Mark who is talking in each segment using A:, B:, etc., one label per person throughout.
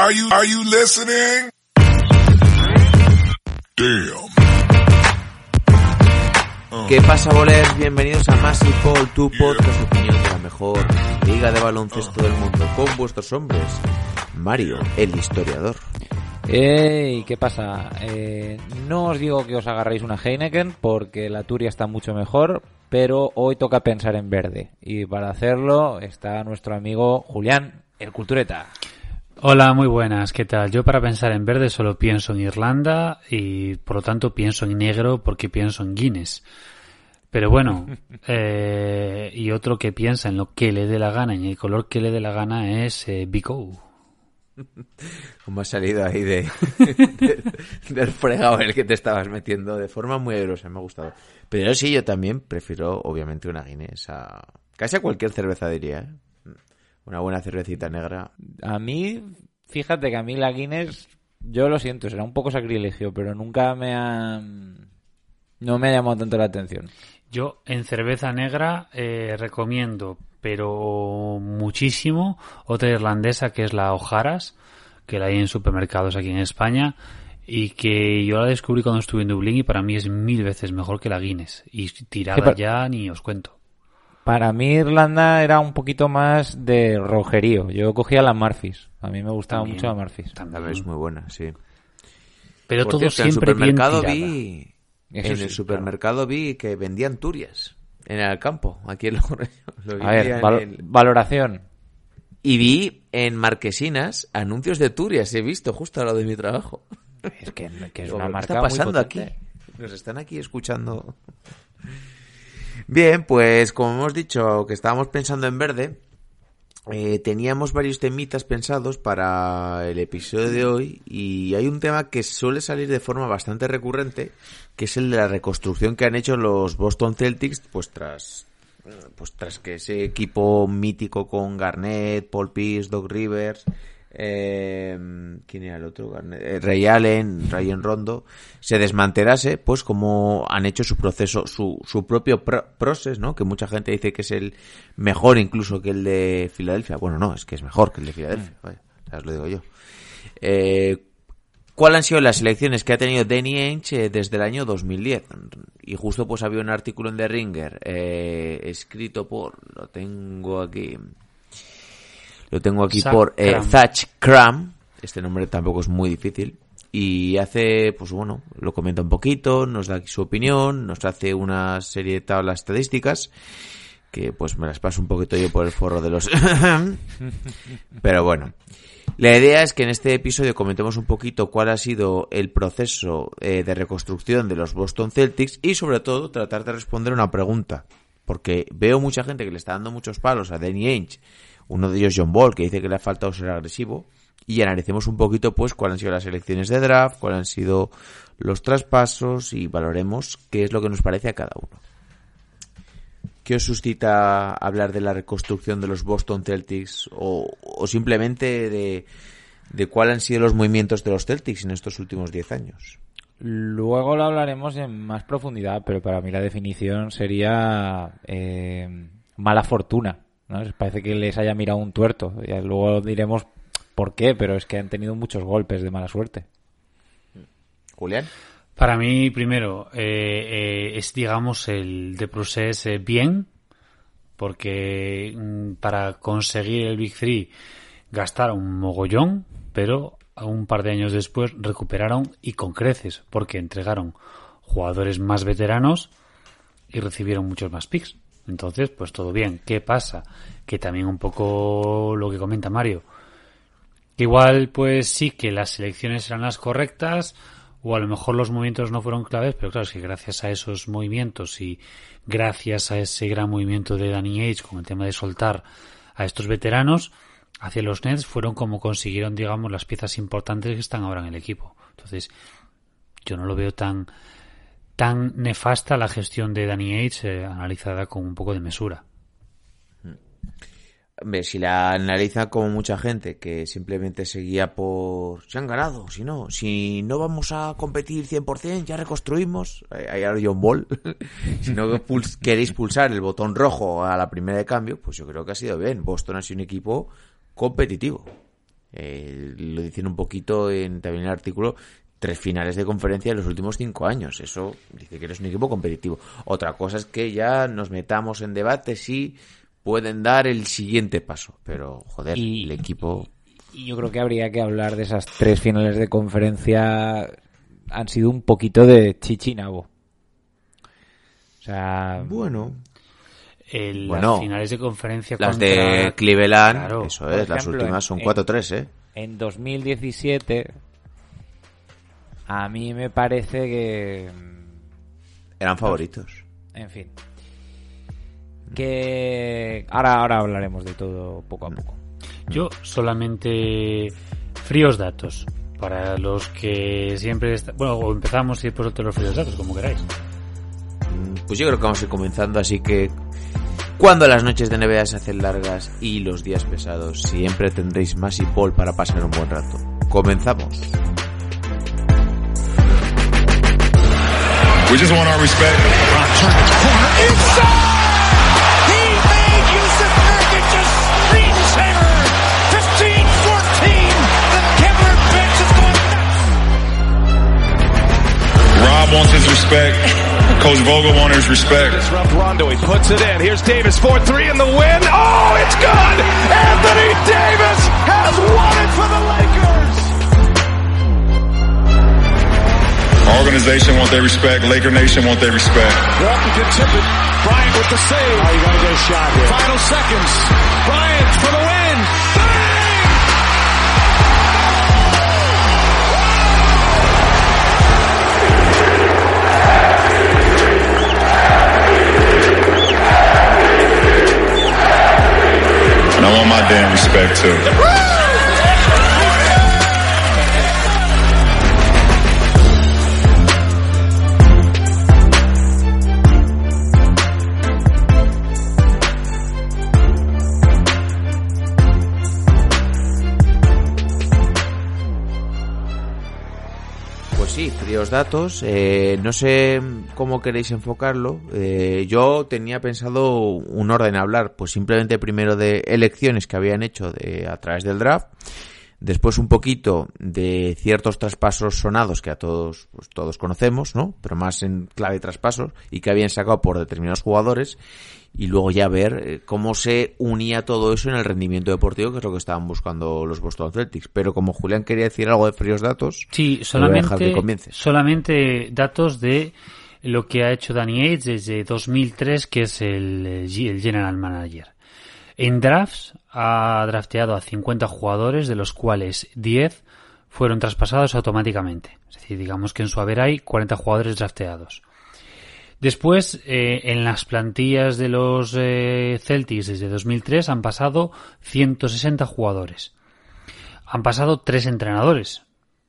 A: Are you, are you listening? Damn.
B: ¿Qué pasa, bolers? Bienvenidos a Massive Ball, tu podcast de opinión de la mejor liga de baloncesto del mundo, con vuestros hombres, Mario, el historiador.
C: ¡Ey! ¿Qué pasa? Eh, no os digo que os agarréis una Heineken porque la Turia está mucho mejor, pero hoy toca pensar en verde. Y para hacerlo está nuestro amigo Julián, el Cultureta.
D: Hola, muy buenas. ¿Qué tal? Yo para pensar en verde solo pienso en Irlanda y por lo tanto pienso en negro porque pienso en Guinness. Pero bueno, eh, y otro que piensa en lo que le dé la gana y el color que le dé la gana es eh, Bico.
B: Como ha salido ahí de, de- del fregado en el que te estabas metiendo de forma muy airosa, me ha gustado. Pero sí, yo también prefiero, obviamente, una Guinness a casi a cualquier cerveza, diría. ¿eh? Una buena cervecita negra.
C: A mí, fíjate que a mí la Guinness, yo lo siento, será un poco sacrilegio, pero nunca me ha... No me ha llamado tanto la atención.
D: Yo en cerveza negra eh, recomiendo, pero muchísimo, otra irlandesa que es la Ojaras, que la hay en supermercados aquí en España y que yo la descubrí cuando estuve en Dublín y para mí es mil veces mejor que la Guinness. Y tirada
C: Sí, pero-
D: ya ni os cuento.
C: Para mí Irlanda era un poquito más de rojerío. Yo cogía la Murphys. A mí me gustaba
D: También.
C: mucho la Murphys.
B: También es muy buena, sí.
D: Pero
B: Por
D: todo
B: cierto, en el
D: bien
B: supermercado vi
C: Eso
B: en
C: sí,
B: el supermercado vi que vendían turias en el campo, aquí en Logroño. Lo
C: A ver,
B: en
C: val-
B: el-
C: valoración.
B: Y vi en Marquesinas anuncios de Turias, he visto justo a lo de mi trabajo.
C: Es que, que es una
B: ¿qué
C: marca
B: está pasando
C: muy
B: aquí? Nos están aquí escuchando. Bien, pues como hemos dicho que estábamos pensando en verde, eh, teníamos varios temitas pensados para el episodio de hoy y hay un tema que suele salir de forma bastante recurrente, que es el de la reconstrucción que han hecho los Boston Celtics, pues tras pues tras que ese equipo mítico con Garnett, Paul Pierce, Doc Rivers, eh, ¿quién era el otro? Eh, Ray Allen, Ryan Rondo, se desmantelase, pues como han hecho su proceso, su, su propio pro- proceso, ¿no? Que mucha gente dice que es el mejor incluso que el de Filadelfia. Bueno, no, es que es mejor que el de Filadelfia, vaya, ya os lo digo yo. Eh, ¿Cuáles han sido las elecciones que ha tenido Danny Ainge eh, desde el año 2010? Y justo pues había un artículo en The Ringer eh, escrito por, lo tengo aquí, lo tengo aquí
D: Zach
B: por eh,
D: Cram.
B: Zach Cram, este nombre tampoco es muy difícil, y hace, pues bueno, lo comenta un poquito, nos da su opinión, nos hace una serie de tablas estadísticas, que pues me las paso un poquito yo por el forro de los... Pero bueno, la idea es que en este episodio comentemos un poquito cuál ha sido el proceso eh, de reconstrucción de los Boston Celtics y sobre todo tratar de responder una pregunta. Porque veo mucha gente que le está dando muchos palos a Danny Ainge, uno de ellos John Ball, que dice que le ha faltado ser agresivo. Y analicemos un poquito pues cuáles han sido las elecciones de draft, cuáles han sido los traspasos y valoremos qué es lo que nos parece a cada uno. ¿Qué os suscita hablar de la reconstrucción de los Boston Celtics o, simplemente de, de cuáles han sido los movimientos de los Celtics en estos últimos 10 años?
C: Luego lo hablaremos en más profundidad, pero para mí la definición sería eh, mala fortuna. ¿No? Parece que les haya mirado un tuerto. Ya luego diremos por qué, pero es que han tenido muchos golpes de mala suerte.
B: Julián.
D: Para mí, primero, eh, eh, es, digamos, el de process eh, bien, porque mm, para conseguir el Big Three gastaron un mogollón, pero a un par de años después recuperaron y con creces, porque entregaron jugadores más veteranos y recibieron muchos más picks. Entonces, pues todo bien. ¿Qué pasa? Que también un poco lo que comenta Mario. Igual, pues sí que las selecciones eran las correctas, o a lo mejor los movimientos no fueron claves, pero claro, es que gracias a esos movimientos y gracias a ese gran movimiento de Danny Age con el tema de soltar a estos veteranos, hacia los Nets fueron como consiguieron, digamos, las piezas importantes que están ahora en el equipo. Entonces, yo no lo veo tan tan nefasta la gestión de Danny Age eh, analizada con un poco de mesura.
B: Hombre, si la analiza como mucha gente que simplemente seguía por... Se han ganado, si no, si no vamos a competir 100%, ya reconstruimos. Ahí ahora John Ball. si no puls- queréis pulsar el botón rojo a la primera de cambio, pues yo creo que ha sido bien. Boston ha sido un equipo competitivo. Eh, lo dicen un poquito en, también en el artículo, tres finales de conferencia en los últimos cinco años. Eso dice que eres un equipo competitivo. Otra cosa es que ya nos metamos en debate si pueden dar el siguiente paso. Pero, joder,
C: Y-
B: el equipo...
C: Y yo creo que habría que hablar de esas tres finales de conferencia. Han sido un poquito de chichinabo. O sea,
B: Bueno,
D: El-
B: Bueno,
D: las finales de conferencia
B: las
D: contra-
B: de Cleveland,
D: Claro.
B: eso es, las últimas son
C: en-
B: 4-3, ¿eh?
C: en 2017, a mí me parece que.
B: Eran favoritos.
C: En fin. Que. Ahora, ahora hablaremos de todo poco a poco.
D: Yo solamente fríos datos. Para los que siempre... está- Bueno, o empezamos y después otros los fríos datos, como queráis.
B: Mm, Pues yo creo que vamos a ir comenzando, así que cuando las noches de NBA se hacen largas y los días pesados, siempre tendréis más y Paul para pasar un buen rato. Comenzamos.
A: We just want our respect.
E: He made Yusuf Nurkic a screensaver. 15-14. The Kevlar bench is going nuts.
A: Rob wants his respect. Coach Vogel wants his respect.
F: Disrupt Rondo. He puts it in. Here's Davis 4-3 in the win. Oh, it's good! Anthony Davis has won it for the Lakers!
A: Our organization want their respect. Laker Nation want their respect.
F: Walton can tip it. Bryant with the save. Oh, you gotta get a shot here. Final seconds. Bryant for the win. Bang!
A: And I want my damn respect too.
B: Fríos datos. eh, no sé cómo queréis enfocarlo. eh, yo tenía pensado un orden a hablar, pues simplemente primero de elecciones que habían hecho de, a través del draft. Después un poquito de ciertos traspasos sonados que a todos, pues todos conocemos, ¿no? Pero más en clave traspasos y que habían sacado por determinados jugadores. Y luego ya ver eh, cómo se unía todo eso en el rendimiento deportivo, que es lo que estaban buscando los Boston Celtics. Pero como Julián quería decir algo de fríos datos,
D: Sí,
B: le voy a dejar que
D: solamente, solamente datos de lo que ha hecho Danny Ainge desde 2003, que es el, el General Manager. En drafts ha drafteado a 50 jugadores, de los cuales 10 fueron traspasados automáticamente. Es decir, digamos que en su haber hay 40 jugadores drafteados. Después, eh, en las plantillas de los eh, Celtics desde 2003 han pasado 160 jugadores. Han pasado tres entrenadores.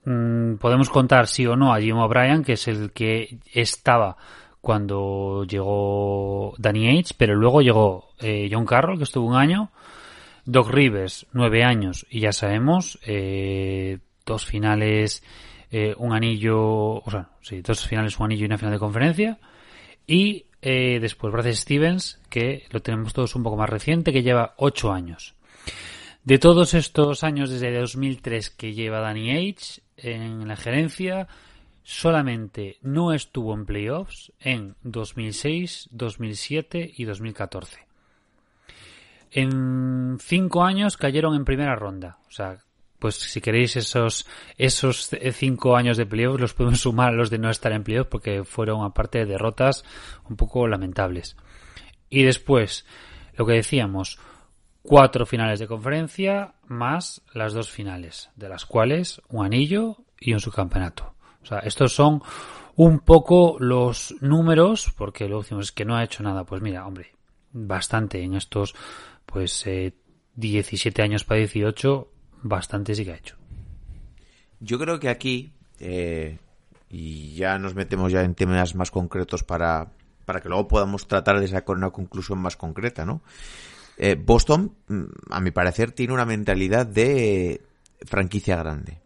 D: Mm, podemos contar sí o no a Jim O'Brien, que es el que estaba cuando llegó Danny Ainge, pero luego llegó eh, John Carroll, que estuvo un año, Doc Rivers, nueve años, y ya sabemos, eh, dos finales, eh, un anillo, o sea, sí, dos finales, un anillo y una final de conferencia, y eh, después Brad Stevens, que lo tenemos todos un poco más reciente, que lleva ocho años. De todos estos años, desde 2003 que lleva Danny Ainge en la gerencia, solamente no estuvo en playoffs en 2006, 2007 y 2014. En cinco años cayeron en primera ronda. O sea, pues si queréis esos, esos cinco años de playoffs los podemos sumar a los de no estar en playoffs porque fueron aparte de derrotas un poco lamentables. Y después, lo que decíamos, cuatro finales de conferencia más las dos finales, de las cuales un anillo y un subcampeonato. O sea, estos son un poco los números, porque luego decimos que no ha hecho nada. Pues mira, hombre, bastante en estos, pues, eh, 17 años para 18, bastante sí que ha hecho.
B: Yo creo que aquí, eh, y ya nos metemos ya en temas más concretos para, para que luego podamos tratar de sacar una conclusión más concreta, ¿no? Eh, Boston, mm, a mi parecer, tiene una mentalidad de franquicia grande.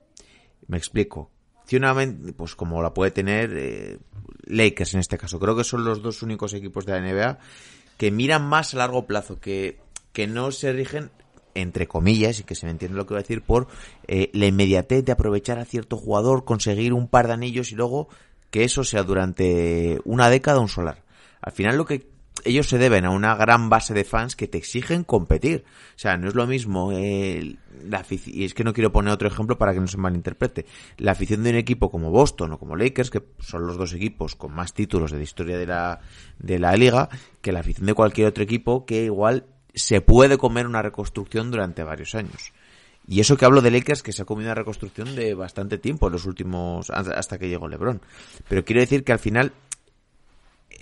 B: Me explico. Tiene una pues como la puede tener eh, Lakers en este caso. Creo que son los dos únicos equipos de la NBA que miran más a largo plazo, que, que no se rigen entre comillas, y que se me entiende lo que voy a decir, por eh, la inmediatez de aprovechar a cierto jugador, conseguir un par de anillos y luego que eso sea durante una década un solar. Al final lo que ellos se deben a una gran base de fans que te exigen competir. O sea, no es lo mismo, eh, la y es que no quiero poner otro ejemplo para que no se malinterprete, la afición de un equipo como Boston o como Lakers, que son los dos equipos con más títulos de la historia de la, de la liga, que la afición de cualquier otro equipo que igual se puede comer una reconstrucción durante varios años. Y eso que hablo de Lakers, que se ha comido una reconstrucción de bastante tiempo en los últimos, hasta que llegó LeBron. Pero quiero decir que al final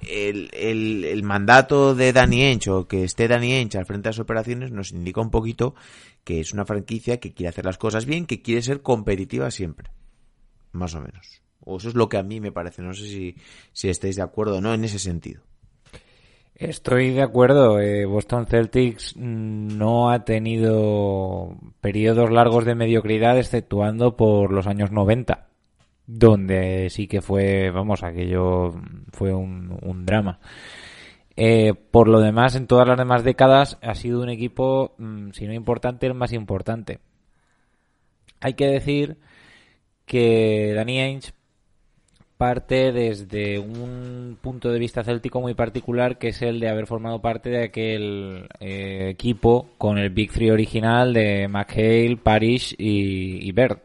B: el, el, el mandato de Danny Ainge o que esté Danny Ainge al frente de las operaciones nos indica un poquito que es una franquicia que quiere hacer las cosas bien, que quiere ser competitiva siempre. Más o menos. O eso es lo que a mí me parece. No sé si, si estáis de acuerdo o no en ese sentido.
C: Estoy de acuerdo. eh, Boston Celtics mm, no ha tenido periodos largos de mediocridad, exceptuando por los años 90, donde sí que fue, vamos, aquello fue un, drama. Eh, por lo demás, en todas las demás décadas ha sido un equipo, mm, si no importante, el más importante. Hay que decir que Danny Ainge parte desde un punto de vista céltico muy particular, que es el de haber formado parte de aquel eh, equipo con el Big Three original de McHale, Parrish y, y Bird.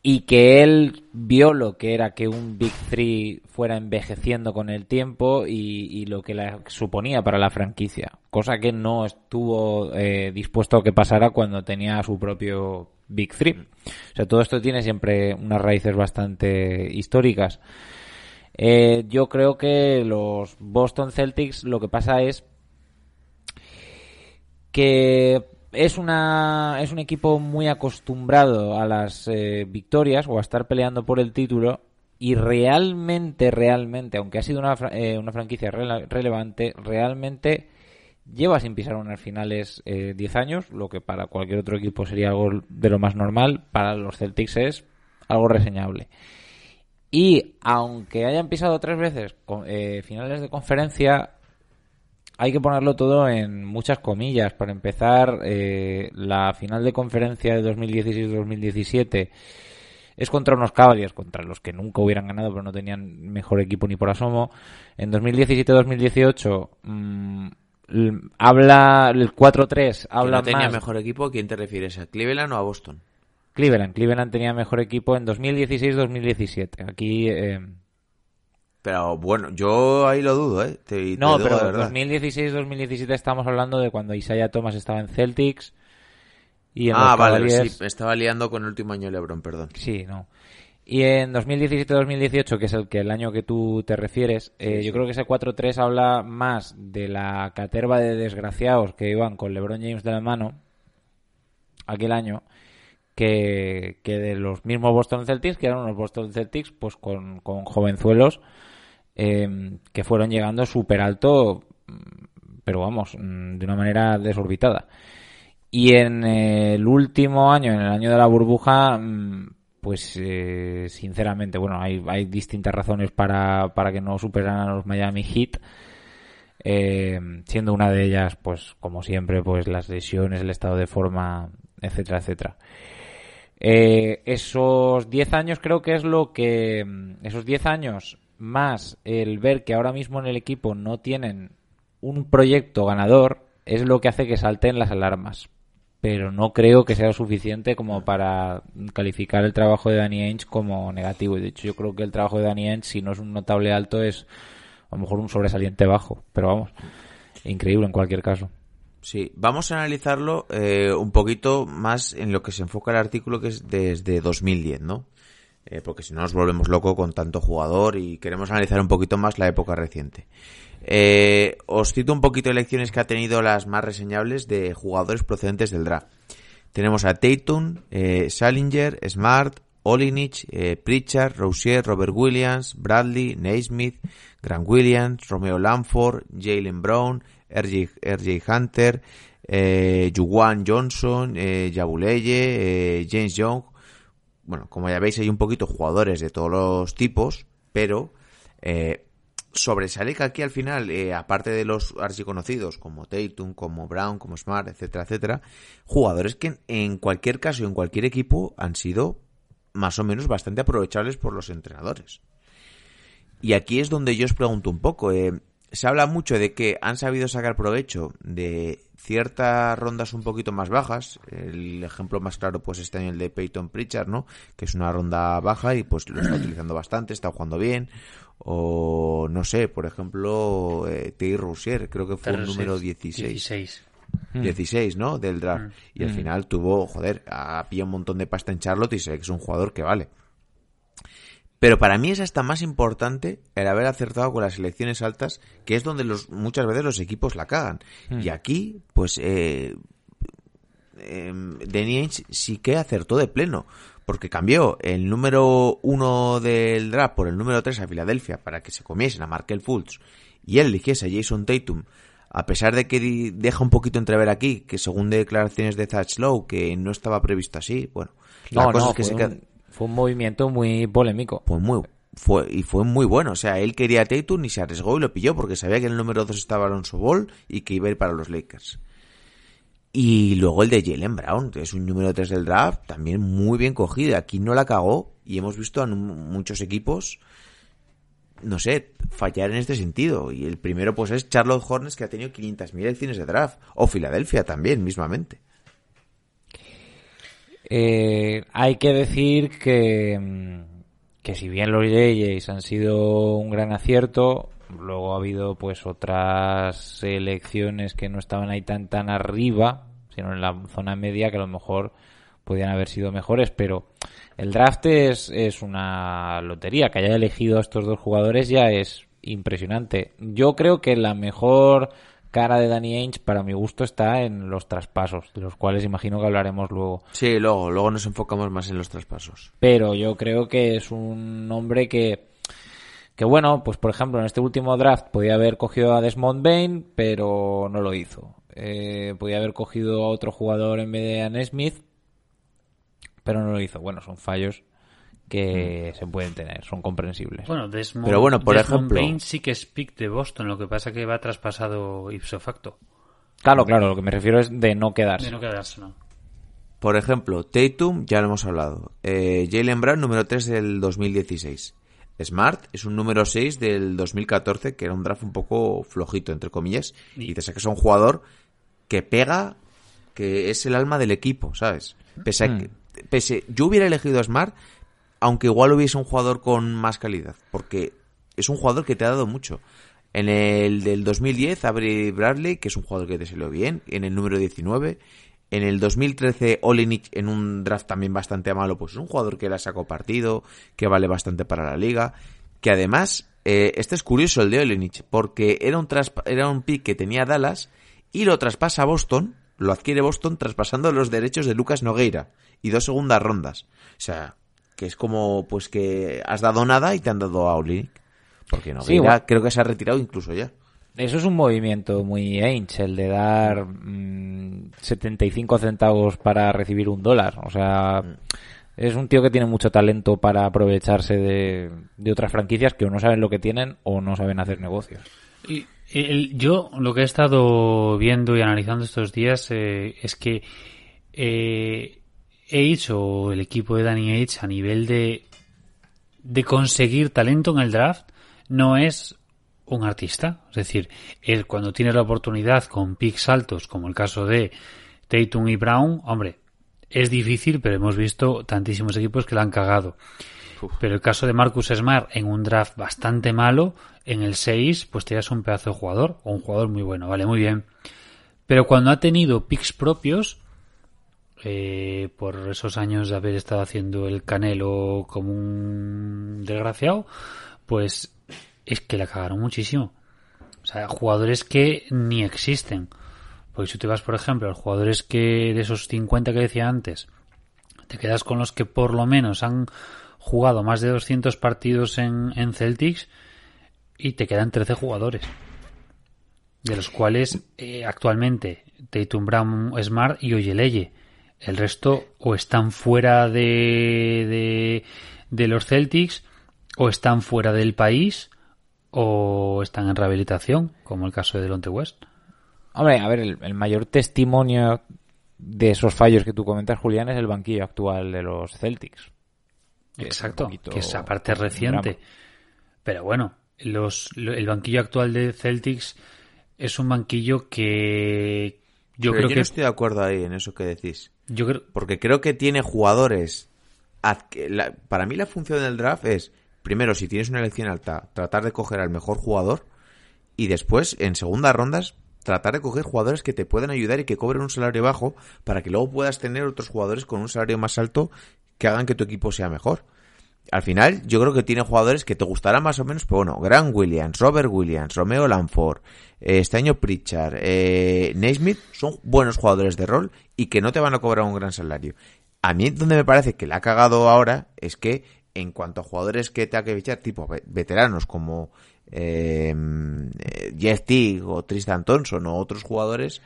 C: Y que él vio lo que era que un Big Three fuera envejeciendo con el tiempo y, lo que la suponía para la franquicia. Cosa que no estuvo eh, dispuesto a que pasara cuando tenía su propio Big Three. O sea, todo esto tiene siempre unas raíces bastante históricas. Eh, yo creo que los Boston Celtics lo que pasa es que es una es un equipo muy acostumbrado a las eh, victorias o a estar peleando por el título y realmente realmente aunque ha sido una, eh, una franquicia rele- relevante realmente lleva sin pisar unas finales eh, 10 años lo que para cualquier otro equipo sería algo de lo más normal para los Celtics es algo reseñable y aunque hayan pisado tres veces eh, finales de conferencia hay que ponerlo todo en muchas comillas. Para empezar, eh, la final de conferencia de 2016-2017 es contra unos Cavaliers, contra los que nunca hubieran ganado, pero no tenían mejor equipo ni por asomo. En 2017-2018 mm, l- habla el 4-3,
B: Que
C: habla
B: no tenía
C: más.
B: mejor equipo, ¿a quién te refieres? ¿A Cleveland o a Boston?
C: Cleveland, Cleveland tenía mejor equipo en 2016-2017. Aquí eh,
B: Pero bueno, yo ahí lo dudo, ¿eh? Te, te
C: No,
B: digo
C: pero
B: de verdad.
C: 2016-2017 estamos hablando de cuando Isaiah Thomas estaba en Celtics y en
B: Ah,
C: los
B: vale,
C: Cavaliers-
B: sí, estaba liando con el último año LeBron, perdón.
C: Sí, no. Y en 2017-2018, que es el que el año que tú te refieres, eh, yo creo que ese 4-3 habla más de la caterva de desgraciados que iban con LeBron James de la mano aquel año que, que de los mismos Boston Celtics, que eran unos Boston Celtics pues con, con jovenzuelos eh, que fueron llegando súper alto, mm, pero vamos, mm, de una manera desorbitada. Y en el último año, en el año de la burbuja, mm, pues eh, sinceramente, bueno, hay, distintas razones para, para que no superaran a los Miami Heat. eh, siendo una de ellas, pues como siempre, pues las lesiones, el estado de forma, etcétera, etcétera. Eh, esos 10 años creo que es lo que... Esos 10 años más el ver que ahora mismo en el equipo no tienen un proyecto ganador es lo que hace que salten las alarmas. Pero no creo que sea suficiente como para calificar el trabajo de Danny Ainge como negativo. De hecho yo creo que el trabajo de Danny Ainge, si no es un notable alto, es a lo mejor un sobresaliente bajo. Pero vamos, increíble en cualquier caso.
B: Sí, vamos a analizarlo eh, un poquito más en lo que se enfoca el artículo, que es desde 2010, ¿no? Eh, porque si no nos volvemos locos con tanto jugador y queremos analizar un poquito más la época reciente. Eh, os cito un poquito de lecciones que ha tenido las más reseñables de jugadores procedentes del draft. Tenemos a Tatum, eh, Salinger, Smart, Olinich, eh, Pritchard, Rozier, Robert Williams, Bradley, Naismith, Grant Williams, Romeo Lanford, Jalen Brown, RJ, Hunter, eh, Juwan Johnson, eh, Yabuleye, eh, James Young. Bueno, como ya veis hay un poquito jugadores de todos los tipos, pero sobresale que aquí al final, eh, aparte de los archiconocidos como Tatum, como Brown, como Smart, etcétera, etcétera, jugadores que en, cualquier caso en cualquier equipo han sido más o menos bastante aprovechables por los entrenadores. Y aquí es donde yo os pregunto un poco. eh, se habla mucho de que han sabido sacar provecho de ciertas rondas un poquito más bajas. El ejemplo más claro, pues este año el de Peyton Pritchard, ¿no? Que es una ronda baja y pues lo está utilizando bastante, está jugando bien. O no sé, por ejemplo, eh, Terry Rozier, creo que fue un número 16.
D: 16.
B: 16, ¿no? Del draft. Y al final tuvo, joder, ha pillado un montón de pasta en Charlotte y sé que es un jugador que vale. Pero para mí es hasta más importante el haber acertado con las selecciones altas, que es donde los, muchas veces los equipos la cagan. Y aquí, pues, eh, eh, Danny Ainge sí que acertó de pleno, porque cambió el número uno del draft por el número 3 a Filadelfia para que se comiesen a Markel Fultz y él eligiese a Jason Tatum, a pesar de que deja un poquito entrever aquí que según declaraciones de Zach Lowe que no estaba previsto así, bueno, la
C: No,
B: cosa
C: no,
B: es que
C: fue,
B: se
C: un, fue un movimiento muy polémico.
B: pues muy fue y fue muy bueno, o sea, él quería a Tatum y se arriesgó y lo pilló porque sabía que el número 2 estaba Alonso Ball y que iba a ir para los Lakers. Y luego el de Jalen Brown, que es un número 3 del draft, también muy bien cogido. Aquí no la cagó y hemos visto a muchos equipos, no sé, fallar en este sentido. Y el primero pues es Charlotte Hornets que ha tenido 500.000 elecciones de draft. O Filadelfia también, mismamente.
C: Eh, hay que decir que, que si bien los Jays han sido un gran acierto, luego ha habido pues otras selecciones que no estaban ahí tan tan arriba, sino en la zona media que a lo mejor podían haber sido mejores, pero el draft es, es una lotería, que haya elegido a estos dos jugadores ya es impresionante. Yo creo que la mejor cara de Danny Ainge para mi gusto está en los traspasos, de los cuales imagino que hablaremos luego.
B: Sí, luego, luego nos enfocamos más en los traspasos.
C: Pero yo creo que es un hombre que, que bueno, pues por ejemplo en este último draft podía haber cogido a Desmond Bain, pero no lo hizo. Eh, podía haber cogido a otro jugador en vez de a Nesmith, pero no lo hizo. Bueno, son fallos que se pueden tener, son comprensibles.
D: Bueno, Desmond,
B: Pero bueno, por
D: Desmond
B: ejemplo-
D: Bain sí que es pick de Boston, lo que pasa que va traspasado ipso facto.
C: Claro, claro, lo que me refiero es de no quedarse.
D: De no quedarse, ¿no?
B: Por ejemplo, Tatum, ya lo hemos hablado. Eh, Jalen Brown, número 3 del 2016. Smart es un número 6 del 2014, que era un draft un poco flojito, entre comillas. Y te sacas a un jugador que pega, que es el alma del equipo, ¿sabes? Pese a que, pese, yo hubiera elegido a Smart, aunque igual hubiese un jugador con más calidad, porque es un jugador que te ha dado mucho. En el del 2010, Avery Bradley, que es un jugador que te salió bien, en el número 19. En el 2013, Olenik, en un draft también bastante malo, pues es un jugador que le ha sacado partido, que vale bastante para la liga. Que además, eh, este es curioso el de Olenik, porque era un, era un pick que tenía Dallas y lo traspasa a Boston, lo adquiere Boston traspasando los derechos de Lucas Nogueira y dos segundas rondas. O sea, que es como pues que has dado nada y te han dado a Olenik. Porque Nogueira
C: bueno.
B: creo que se ha retirado incluso ya.
C: Eso es un movimiento muy Ainge, el de dar mm, 75 centavos para recibir un dólar. O sea, es un tío que tiene mucho talento para aprovecharse de, de otras franquicias que o no saben lo que tienen o no saben hacer negocios.
D: Y el- yo lo que he estado viendo y analizando estos días eh, es que eh, Age o el equipo de Danny Age a nivel de, de conseguir talento en el draft no es un artista. Es decir, él cuando tiene la oportunidad con picks altos, como el caso de Tatum y Brown, hombre, es difícil, pero hemos visto tantísimos equipos que la han cagado. Pero el caso de Marcus Smart en un draft bastante malo, en el 6, pues te das un pedazo de jugador, o un jugador muy bueno, vale, muy bien. Pero cuando ha tenido picks propios, eh, por esos años de haber estado haciendo el canelo como un desgraciado, pues es que la cagaron muchísimo. O sea, jugadores que ni existen. Porque si te vas, por ejemplo, a los jugadores que de esos 50 que decía antes, te quedas con los que por lo menos han jugado más de 200 partidos en, en Celtics y te quedan 13 jugadores. De los cuales eh, actualmente Tatum Brown, Smart y Oyeleye. El resto o están fuera de, de, de los Celtics o están fuera del país o están en rehabilitación, como el caso de Delonte West.
C: Hombre, a ver, el, el mayor testimonio de esos fallos que tú comentas, Julián, es el banquillo actual de los Celtics. que es
D: Exacto,
C: poquito
D: que es aparte
C: un
D: reciente. Pero bueno, los, lo- el banquillo actual de Celtics es un banquillo que yo
B: Pero
D: creo
B: yo
D: que
B: no estoy de acuerdo ahí en eso que decís.
D: yo creo
B: Porque creo que tiene jugadores. para mí la función del draft es, primero, si tienes una elección alta, tratar de coger al mejor jugador. Y después, en segundas rondas, tratar de coger jugadores que te puedan ayudar y que cobren un salario bajo para que luego puedas tener otros jugadores con un salario más alto que hagan que tu equipo sea mejor. Al final, yo creo que tiene jugadores que te gustarán más o menos, pero bueno, Grant Williams, Robert Williams, Romeo Lanford, eh, este año Pritchard, eh, Naismith, son buenos jugadores de rol y que no te van a cobrar un gran salario. A mí donde me parece que la ha cagado ahora es que en cuanto a jugadores que te ha que fichar, tipo ve- veteranos como eh, eh, Jeff Teague o Tristan Thompson o otros jugadores,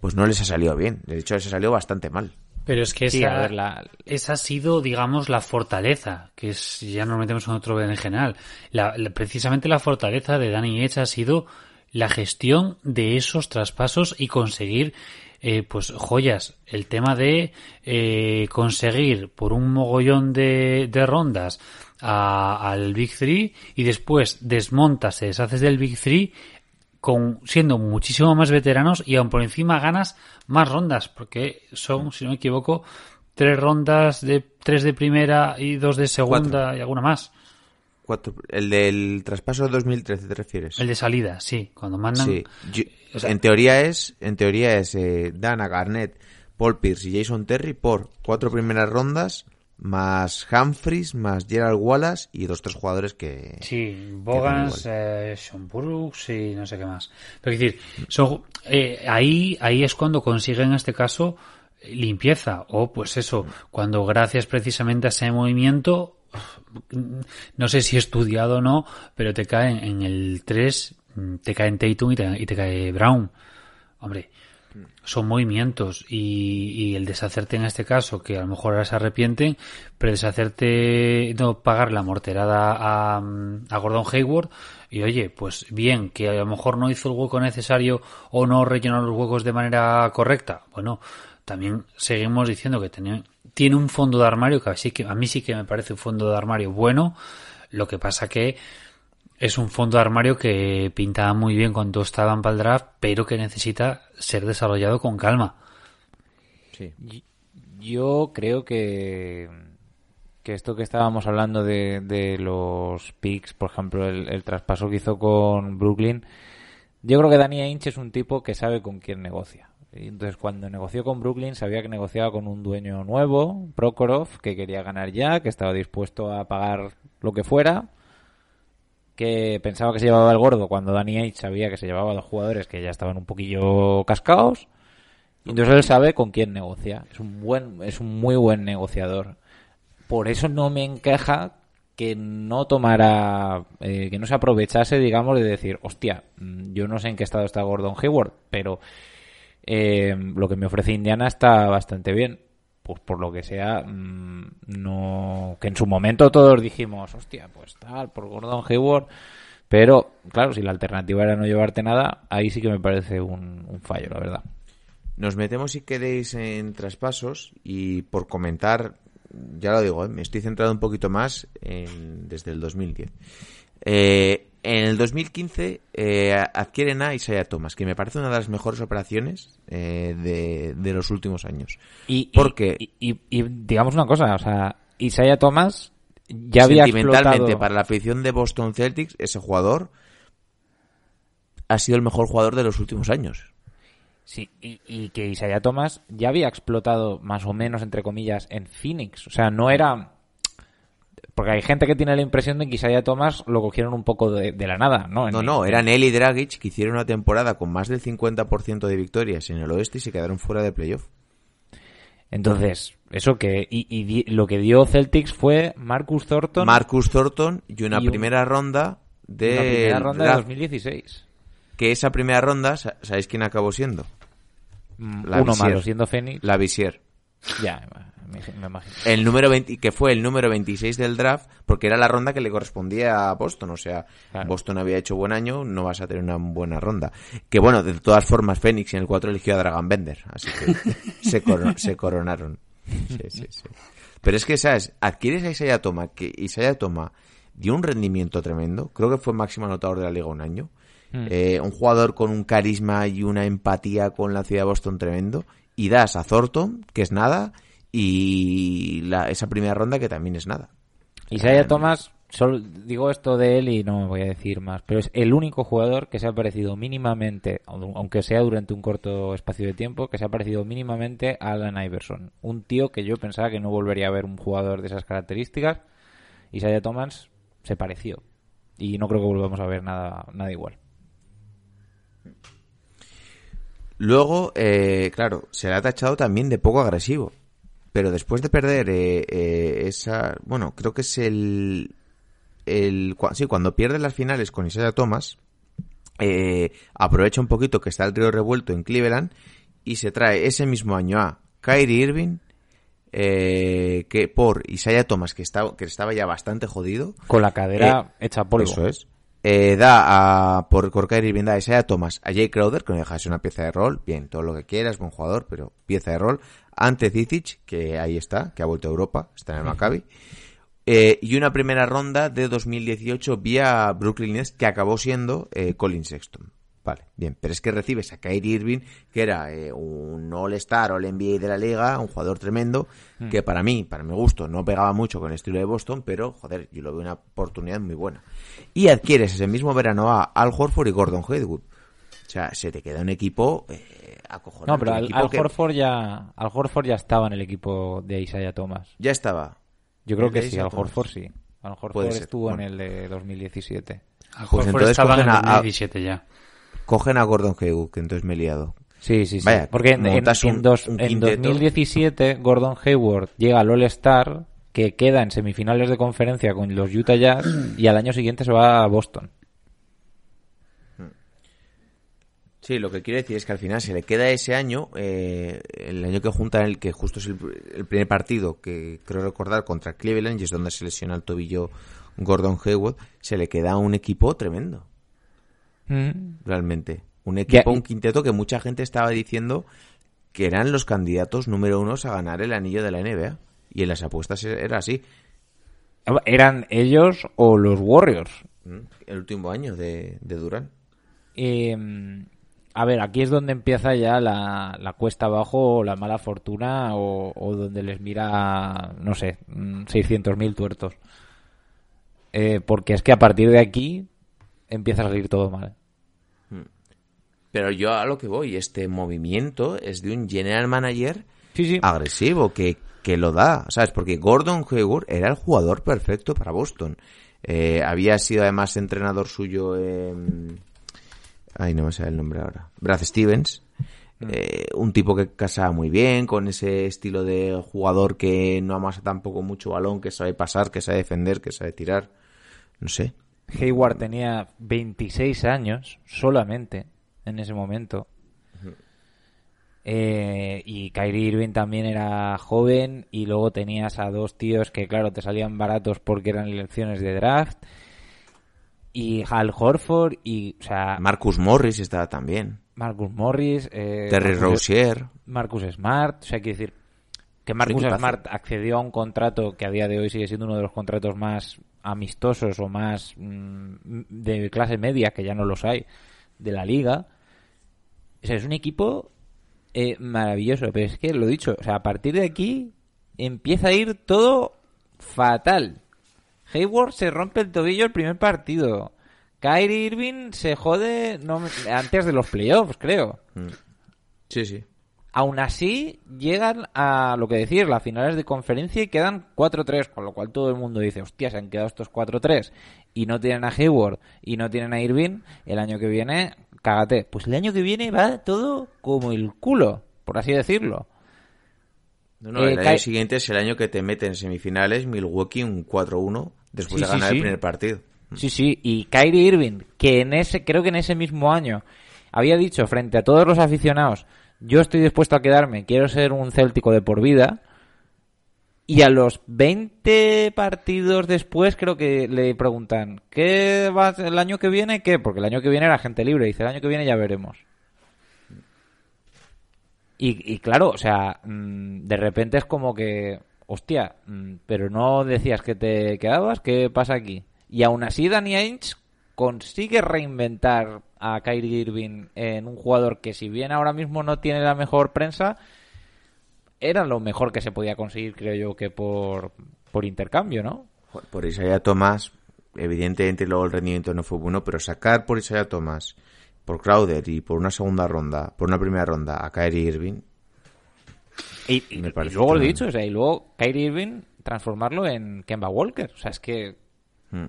B: pues no les ha salido bien. De hecho, les ha salido bastante mal.
D: Pero es que
C: Sí,
D: esa,
C: a ver, la-
D: esa ha sido, digamos, la fortaleza, que es, ya nos metemos en otro en general. La- la- precisamente la fortaleza de Danny Edge ha sido la gestión de esos traspasos y conseguir, eh, pues, joyas. El tema de eh, conseguir por un mogollón de, de rondas a- al Big Three y después desmontas, deshaces del Big Three con siendo muchísimo más veteranos y aún por encima ganas más rondas porque son si no me equivoco tres rondas de tres de primera y dos de segunda y alguna más
B: Cuatro- el del traspaso de 2013, ¿te refieres?
D: el de salida sí cuando mandan
B: Sí, yo-
D: o sea-
B: en teoría es, en teoría es eh, Dana, Garnett, Paul Pierce y Jason Terry por cuatro primeras rondas, más Humphries, más Gerald Wallace y dos tres jugadores que
D: Sí, Bogans, eh, Sean Brooks y no sé qué más. Pero es decir, son, eh, ahí, ahí es cuando consiguen en este caso eh, limpieza. O pues eso, cuando gracias precisamente a ese movimiento, no sé si estudiado o no, pero te caen en el 3, te caen Tatum y te, y te cae Brown. Hombre, son movimientos y, y el deshacerte en este caso, que a lo mejor ahora se arrepienten, pero deshacerte, no pagar la morterada a, a Gordon Hayward y oye, pues bien, que a lo mejor no hizo el hueco necesario o no rellenó los huecos de manera correcta. Bueno, también seguimos diciendo que tiene, tiene un fondo de armario que, que a mí sí que me parece un fondo de armario bueno, lo que pasa que es un fondo de armario que pintaba muy bien cuando estaban para el draft, pero que necesita ser desarrollado con calma.
B: sí.
C: Yo creo que, que esto que estábamos hablando de, de los picks, por ejemplo, el, traspaso que hizo con Brooklyn, yo creo que Danny Ainge es un tipo que sabe con quién negocia. Entonces, cuando negoció con Brooklyn, sabía que negociaba con un dueño nuevo, Prokhorov, que quería ganar ya, que estaba dispuesto a pagar lo que fuera, que pensaba que se llevaba el gordo cuando Danny Ainge sabía que se llevaba a los jugadores que ya estaban un poquillo cascados. Entonces él sabe con quién negocia. Es un buen, es un muy buen negociador. Por eso no me encaja que no tomara, eh, que no se aprovechase, digamos, de decir, hostia, mm, yo no sé en qué estado está Gordon Hayward, pero eh, lo que me ofrece Indiana está bastante bien. Pues por lo que sea, mm, no, que en su momento todos dijimos, hostia, pues tal, por Gordon Hayward, pero claro, si la alternativa era no llevarte nada, ahí sí que me parece un, un fallo, la verdad.
B: Nos metemos si queréis en traspasos y por comentar, ya lo digo, ¿eh? me estoy centrado un poquito más en, desde el 2010. Eh, en el 2015 eh, adquieren a Isaiah Thomas, que me parece una de las mejores operaciones eh, de, de los últimos años.
C: Y,
B: Porque-
C: y, y- y digamos una cosa, o sea, Isaiah Thomas ya había
B: Sentimentalmente,
C: explotado...
B: para la afición de Boston Celtics, ese jugador ha sido el mejor jugador de los últimos años.
C: Sí, y, y que Isaiah Thomas ya había explotado más o menos, entre comillas, en Phoenix. O sea, no era... Porque hay gente que tiene la impresión de que Isaiah Thomas lo cogieron un poco de, de la nada, ¿no? En-
B: No, no, eran él y Dragic que hicieron una temporada con más del 50% de victorias en el oeste y se quedaron fuera de playoff.
C: Entonces, eso que... Y, y di- lo que dio Celtics fue Marcus Thornton...
B: Marcus Thornton y una
C: Y un-
B: primera ronda de
C: la primera ronda de
B: draft,
C: 2016.
B: que esa primera ronda, sa- ¿sabéis quién acabó siendo?
C: Mm,
B: La
C: Uno
B: Visier.
C: malo, siendo Phoenix.
B: La Visier.
C: Ya, me, me imagino.
B: el número 20, que fue el número 26 del draft, porque era la ronda que le correspondía a Boston. O sea,
C: Claro.
B: Boston había hecho buen año, no vas a tener una buena ronda. Que bueno, de todas formas, Phoenix en el 4 eligió a Dragon Bender, así que se, coro- se coronaron. Sí, sí, sí. Pero es que, ¿sabes? Adquieres a Isaiah Toma, que Isaiah Toma dio un rendimiento tremendo, creo que fue máximo anotador de la liga un año. Eh, un jugador con un carisma y una empatía con la ciudad de Boston tremendo. Y das a Thornton, que es nada, y la, esa primera ronda que también es nada.
C: Isaiah Thomas, solo digo esto de él y no voy a decir más, pero es el único jugador que se ha parecido mínimamente, aunque sea durante un corto espacio de tiempo, que se ha parecido mínimamente a Alan Iverson. Un tío que yo pensaba que no volvería a ver un jugador de esas características. Isaiah Thomas se pareció. Y no creo que volvamos a ver nada, nada igual.
B: Luego, eh, claro, se le ha tachado también de poco agresivo. Pero después de perder eh, eh, esa... Bueno, creo que es el... el sí, cuando pierde las finales con Isaiah Thomas, eh, aprovecha un poquito que está el río revuelto en Cleveland y se trae ese mismo año a Kyrie Irving, eh, que por Isaiah Thomas, que, estaba que estaba ya bastante jodido,
C: Con la cadera hecha polvo.
B: eso es. Eh, da a, por, por Kyrie Irving, da a Isaiah Thomas, a Jay Crowder, que no deja de ser una pieza de rol, bien, todo lo que quieras, buen jugador, pero pieza de rol. Ante Cizic, que ahí está, que ha vuelto a Europa, está en el Maccabi. Eh, y una primera ronda de 2018 vía Brooklyn Nets, que acabó siendo eh, Colin Sexton. Vale, bien, pero es que recibes a Kyrie Irving, que era eh, un All-Star, All-NBA de la liga, un jugador tremendo, que para mí, para mi gusto, no pegaba mucho con el estilo de Boston, pero, joder, yo lo veo una oportunidad muy buena. Y adquieres ese mismo verano a Al Horford y Gordon Hayward. O sea, se te queda un equipo eh, acojonante.
C: No, pero Al,
B: equipo
C: Al
B: que
C: Horford ya, Al Horford ya estaba en el equipo de Isaiah Thomas.
B: Ya estaba.
C: Yo creo
B: ¿El de
C: que sí,
B: Isaiah
C: Al
B: Thomas?
C: Horford sí. Al Horford estuvo
B: bueno.
C: en el de 2017.
D: Al
B: Pues
D: Horford estaba en
B: cogen
D: el
B: a- a-
D: 2017 ya.
B: Cogen a Gordon Hayward, que entonces me he liado.
C: Sí, sí, sí.
B: Vaya,
C: Porque en, en-
B: un-
C: dos-
B: un
C: en
B: quinteto.
C: 2017 Gordon Hayward llega al All-Star, que queda en semifinales de conferencia con los Utah Jazz, y al año siguiente se va a Boston.
B: Sí, lo que quiero decir es que al final se le queda ese año, eh, el año que juntan el que justo es el, el primer partido que creo recordar contra Cleveland y es donde se lesiona el tobillo Gordon Hayward, se le queda un equipo tremendo, realmente. Un equipo, un quinteto que mucha gente estaba diciendo que eran los candidatos número unos a ganar el anillo de la NBA. Y en las apuestas era así.
C: Eran ellos o los Warriors.
B: Mm, El último año de, de Durán.
C: Eh, a ver, aquí es donde empieza ya la, la cuesta abajo o la mala fortuna o, o donde les mira, no sé, mm, 600.000 tuertos. Eh, porque es que a partir de aquí empieza a salir todo mal.
B: Pero yo a lo que voy, este movimiento es de un general manager
C: Sí, sí.
B: agresivo que, que lo da, ¿sabes? Porque Gordon Hayward era el jugador perfecto para Boston. Eh, había sido además entrenador suyo en... Ay, no me sale el nombre ahora. Brad Stevens. Eh, un tipo que casaba muy bien, con ese estilo de jugador que no amasa tampoco mucho balón, que sabe pasar, que sabe defender, que sabe tirar. No sé.
C: Hayward tenía 26 años solamente en ese momento. Eh, y Kyrie Irving también era joven y luego tenías a dos tíos que claro te salían baratos porque eran elecciones de draft y Hal Horford y o sea
B: Marcus Morris estaba también.
C: Marcus Morris eh,
B: Terry
C: Marcus-
B: Rozier.
C: Marcus Smart, o sea, quiero decir que Marcus. Smart accedió a un contrato que a día de hoy sigue siendo uno de los contratos más amistosos o más mm, de clase media, que ya no los hay, de la liga. O sea, es un equipo eh, maravilloso, pero es que lo dicho, o sea, a partir de aquí empieza a ir todo fatal. Hayward se rompe el tobillo el primer partido. Kyrie Irving se jode no, antes de los playoffs, creo.
B: Sí, sí.
C: Aún así, llegan a lo que decir, las finales de conferencia y quedan 4-3, con lo cual todo el mundo dice, hostia, se han quedado estos 4-3 y no tienen a Hayward y no tienen a Irving, el año que viene, cágate. Pues el año que viene va todo como el culo, por así decirlo.
B: No, no,
C: Eh,
B: el
C: Ky-
B: año siguiente es el año que te mete en semifinales Milwaukee un 4-1 después
C: Sí,
B: de ganar
C: sí.
B: el primer partido.
C: Sí, sí, y Kyrie Irving, que en ese, creo que en ese mismo año había dicho frente a todos los aficionados, yo estoy dispuesto a quedarme, quiero ser un céltico de por vida, Y a los 20 partidos después creo que le preguntan, ¿qué va el año que viene? ¿Qué? Porque el año que viene era gente libre. Dice, el año que viene ya veremos. Y, y claro, o sea, mm, de repente es como que, hostia, mm, pero no decías que te quedabas, ¿qué pasa aquí? Y aún así Danny Ainge consigue reinventar a Kyrie Irving en un jugador que si bien ahora mismo no tiene la mejor prensa, era lo mejor que se podía conseguir, creo yo, que por, por intercambio, ¿no?
B: Por Isaiah Thomas, evidentemente luego el rendimiento no fue bueno, pero sacar por Isaiah Thomas, por Crowder y por una segunda ronda, por una primera ronda a Kyrie Irving,
C: Y, y-
B: Me
C: y
B: parece
C: luego lo he dicho, o sea, y luego Kyrie Irving transformarlo en Kemba Walker. O sea, es que,
B: mm,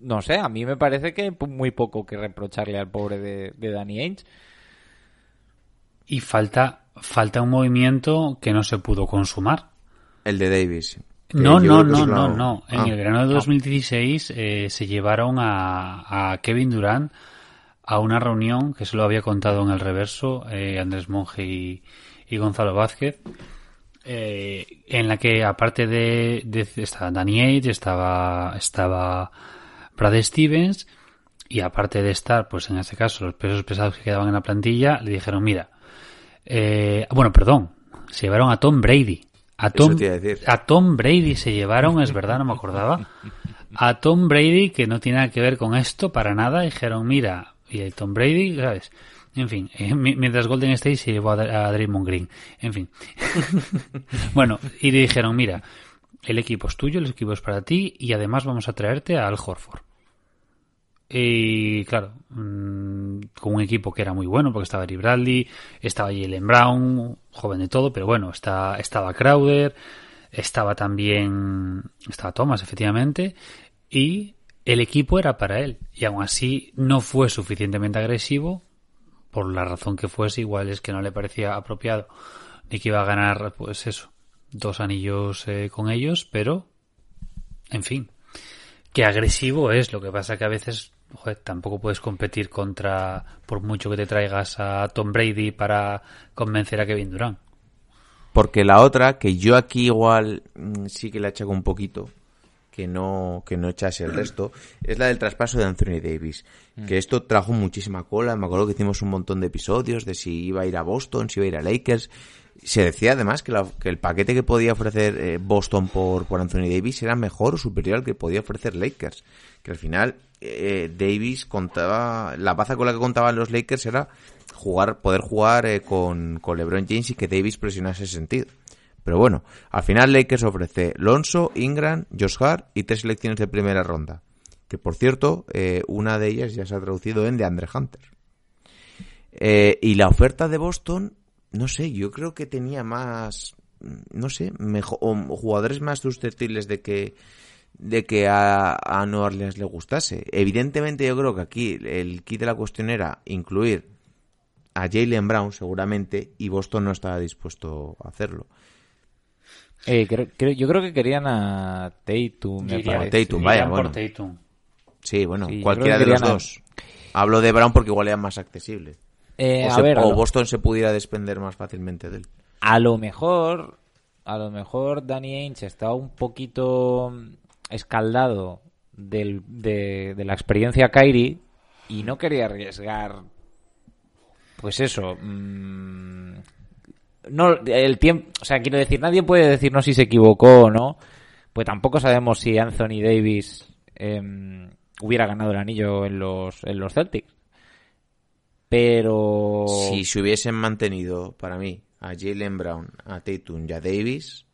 C: no sé, a mí me parece que hay muy poco que reprocharle al pobre de, de Danny Ainge.
D: Y falta, falta un movimiento que no se pudo consumar.
B: el de Davis.
D: No, no, no, no, no. En
B: Ah,
D: el verano de 2016 eh, se llevaron a, a Kevin Durant a una reunión que se lo había contado en el reverso eh, Andrés Monge y, y Gonzalo Vázquez, eh, en la que aparte de, de estaba Danny Ainge, estaba, estaba Brad Stevens y aparte de estar, pues en este caso, los pesos pesados que quedaban en la plantilla, le dijeron, mira, eh, bueno, perdón, se llevaron a Tom Brady. A Tom,
B: a
D: Tom Brady se llevaron, es verdad, no me acordaba. A Tom Brady, que no tiene nada que ver con esto para nada, dijeron, mira, y a Tom Brady, ¿sabes? En fin, eh, mi- mientras Golden State se llevó a, Draymond Green. En fin. bueno, y le dijeron, mira, el equipo es tuyo, el equipo es para ti, y además vamos a traerte Al Horford. Y claro, mm, con un equipo que era muy bueno, porque estaba Eric Bradley, estaba Jalen Brown, joven de todo, pero bueno, está, estaba Crowder, estaba también, estaba Thomas, efectivamente, y el equipo era para él. Y aún así no fue suficientemente agresivo, por la razón que fuese, igual es que no le parecía apropiado, ni que iba a ganar, pues eso, dos anillos eh, con ellos, pero, en fin, que agresivo es, lo que pasa que a veces joder, tampoco puedes competir contra, por mucho que te traigas a Tom Brady para convencer a Kevin Durant.
B: Porque la otra, que yo aquí igual mm, sí que la achaco un poquito, que no, que no echase el resto, es la del traspaso de Anthony Davis. Que esto trajo muchísima cola. Me acuerdo que hicimos un montón de episodios de si iba a ir a Boston, si iba a ir a Lakers. Se decía además que, la- que el paquete que podía ofrecer eh, Boston por, por Anthony Davis era mejor o superior al que podía ofrecer Lakers. Que al final eh, Davis contaba, la baza con la que contaban los Lakers era jugar, poder jugar eh, con, con LeBron James y que Davis presionase ese sentido. Pero bueno, al final Lakers ofrece Lonzo, Ingram, Josh Hart y tres selecciones de primera ronda. Que por cierto, eh, una de ellas ya se ha traducido en de Andre Hunter. Eh, y la oferta de Boston, no sé, yo creo que tenía más, no sé, mejor, o jugadores más susceptibles de que de que a, a Nueva Orleans le gustase. Evidentemente yo creo que aquí el kit de la cuestión era incluir a Jalen Brown seguramente y Boston no estaba dispuesto a hacerlo.
C: Eh, creo- creo- yo creo que querían a Tatum, me
D: Yo iría-
C: parece.
B: Tatum, vaya,
D: por
B: bueno.
D: Tatum.
B: Sí, bueno,
C: Sí,
B: cualquiera de los
C: a-
B: dos. Hablo de Brown porque igual era más accesible.
C: Eh,
B: o
C: a
B: se-
C: ver, a
B: o
C: lo-
B: Boston se pudiera desprender más fácilmente de él.
C: A lo mejor, a lo mejor Danny Ainge estaba un poquito escaldado del- de, de la experiencia Kyrie y no quería arriesgar, pues eso, mm, no el tiempo, o sea, quiero decir, nadie puede decirnos si se equivocó o no, pues tampoco sabemos si Anthony Davis em, hubiera ganado el anillo en los en los Celtics. Pero
B: Si se hubiesen mantenido, para mí, a Jalen Brown, a Tatum y a Davis,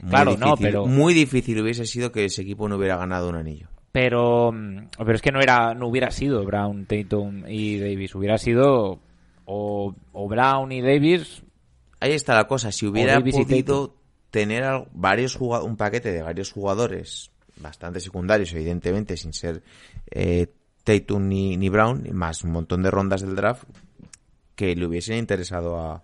B: muy
C: Claro, no,
B: difícil-
C: pero-
B: muy difícil hubiese sido que ese equipo no hubiera ganado un anillo.
C: Pero, mm, pero es que no era, no hubiera sido Brown, Tatum y Davis, hubiera sido o, o Brown y Davis.
B: Ahí está la cosa. Si hubiera podido tener varios un paquete de varios jugadores, bastante secundarios, evidentemente, sin ser eh, Tatum ni, ni Brown, más un montón de rondas del draft que le hubiesen interesado a,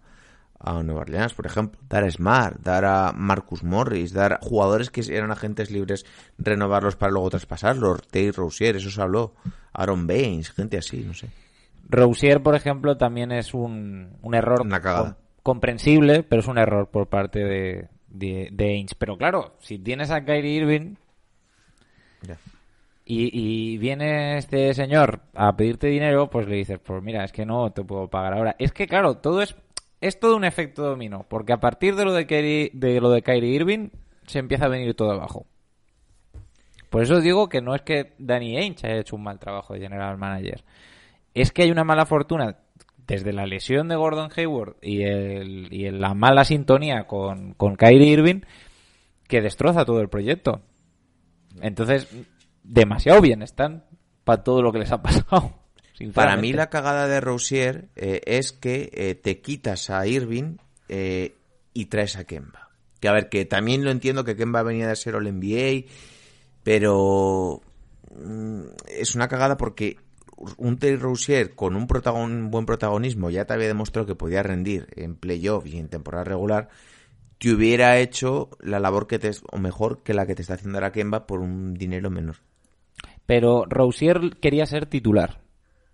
B: a Nueva Orleans, por ejemplo, dar a Smart, dar a Marcus Morris, dar a jugadores que eran agentes libres, renovarlos para luego traspasarlos, Tate Rousier, eso se habló, Aaron Baines, gente así, no sé.
C: Rousier, por ejemplo, también es un, un error
B: Una cagada.
C: Comprensible, pero es un error por parte de, de. Pero claro, si tienes a Kyrie Irving y viene este señor a pedirte dinero, pues le dices, pues mira, es que no te puedo pagar ahora. Es que claro, todo es es todo un efecto dominó, porque a partir de lo de Kyrie, de lo de Kyrie Irving se empieza a venir todo abajo. Por eso digo que no es que Danny Ainge haya hecho un mal trabajo de general manager. Es que hay una mala fortuna desde la lesión de Gordon Hayward y, el, y la mala sintonía con, con Kyrie Irving que destroza todo el proyecto. Entonces, demasiado bien están para todo lo que les ha pasado.
B: Para mí la cagada de Rousier eh, es que eh, te quitas a Irving eh, y traes a Kemba. Que a ver, que también lo entiendo que Kemba venía de ser All NBA, pero mm, es una cagada porque un Terry Rousier con un, protagon- un buen protagonismo ya te había demostrado que podía rendir en playoff y en temporada regular, te hubiera hecho la labor que te o mejor que la que te está haciendo ahora Kemba por un dinero menor.
C: Pero Rousier quería ser titular.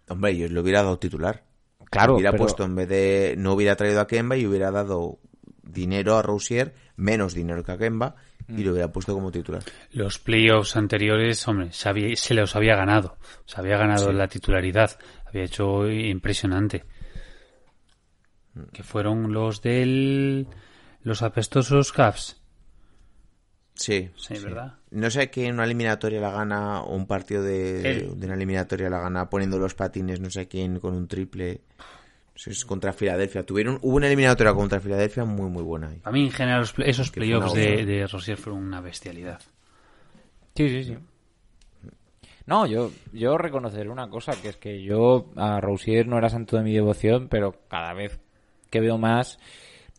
B: Hombre, yo le hubiera dado titular.
C: Claro,
B: hubiera
C: pero-
B: puesto en vez de no hubiera traído a Kemba y hubiera dado dinero a Rousier, menos dinero que a Kemba y lo hubiera puesto como titular.
D: Los playoffs anteriores, hombre, se, había- se los había ganado. Se había ganado la titularidad. Había hecho impresionante. Que fueron los del... Los apestosos Cavs.
B: Sí,
D: Sí, ¿verdad?
B: No sé que en una eliminatoria la gana o un partido de, de una eliminatoria la gana poniendo los patines, no sé quién, con un triple. Es contra Filadelfia. Tuvieron, hubo una eliminatoria contra Filadelfia muy, muy buena ahí.
D: A mí, en general, esos playoffs de, de Rosier fueron una bestialidad.
C: Sí, sí, sí. No, yo, yo reconoceré una cosa, que es que yo a Rousier no era santo de mi devoción, pero cada vez que veo más,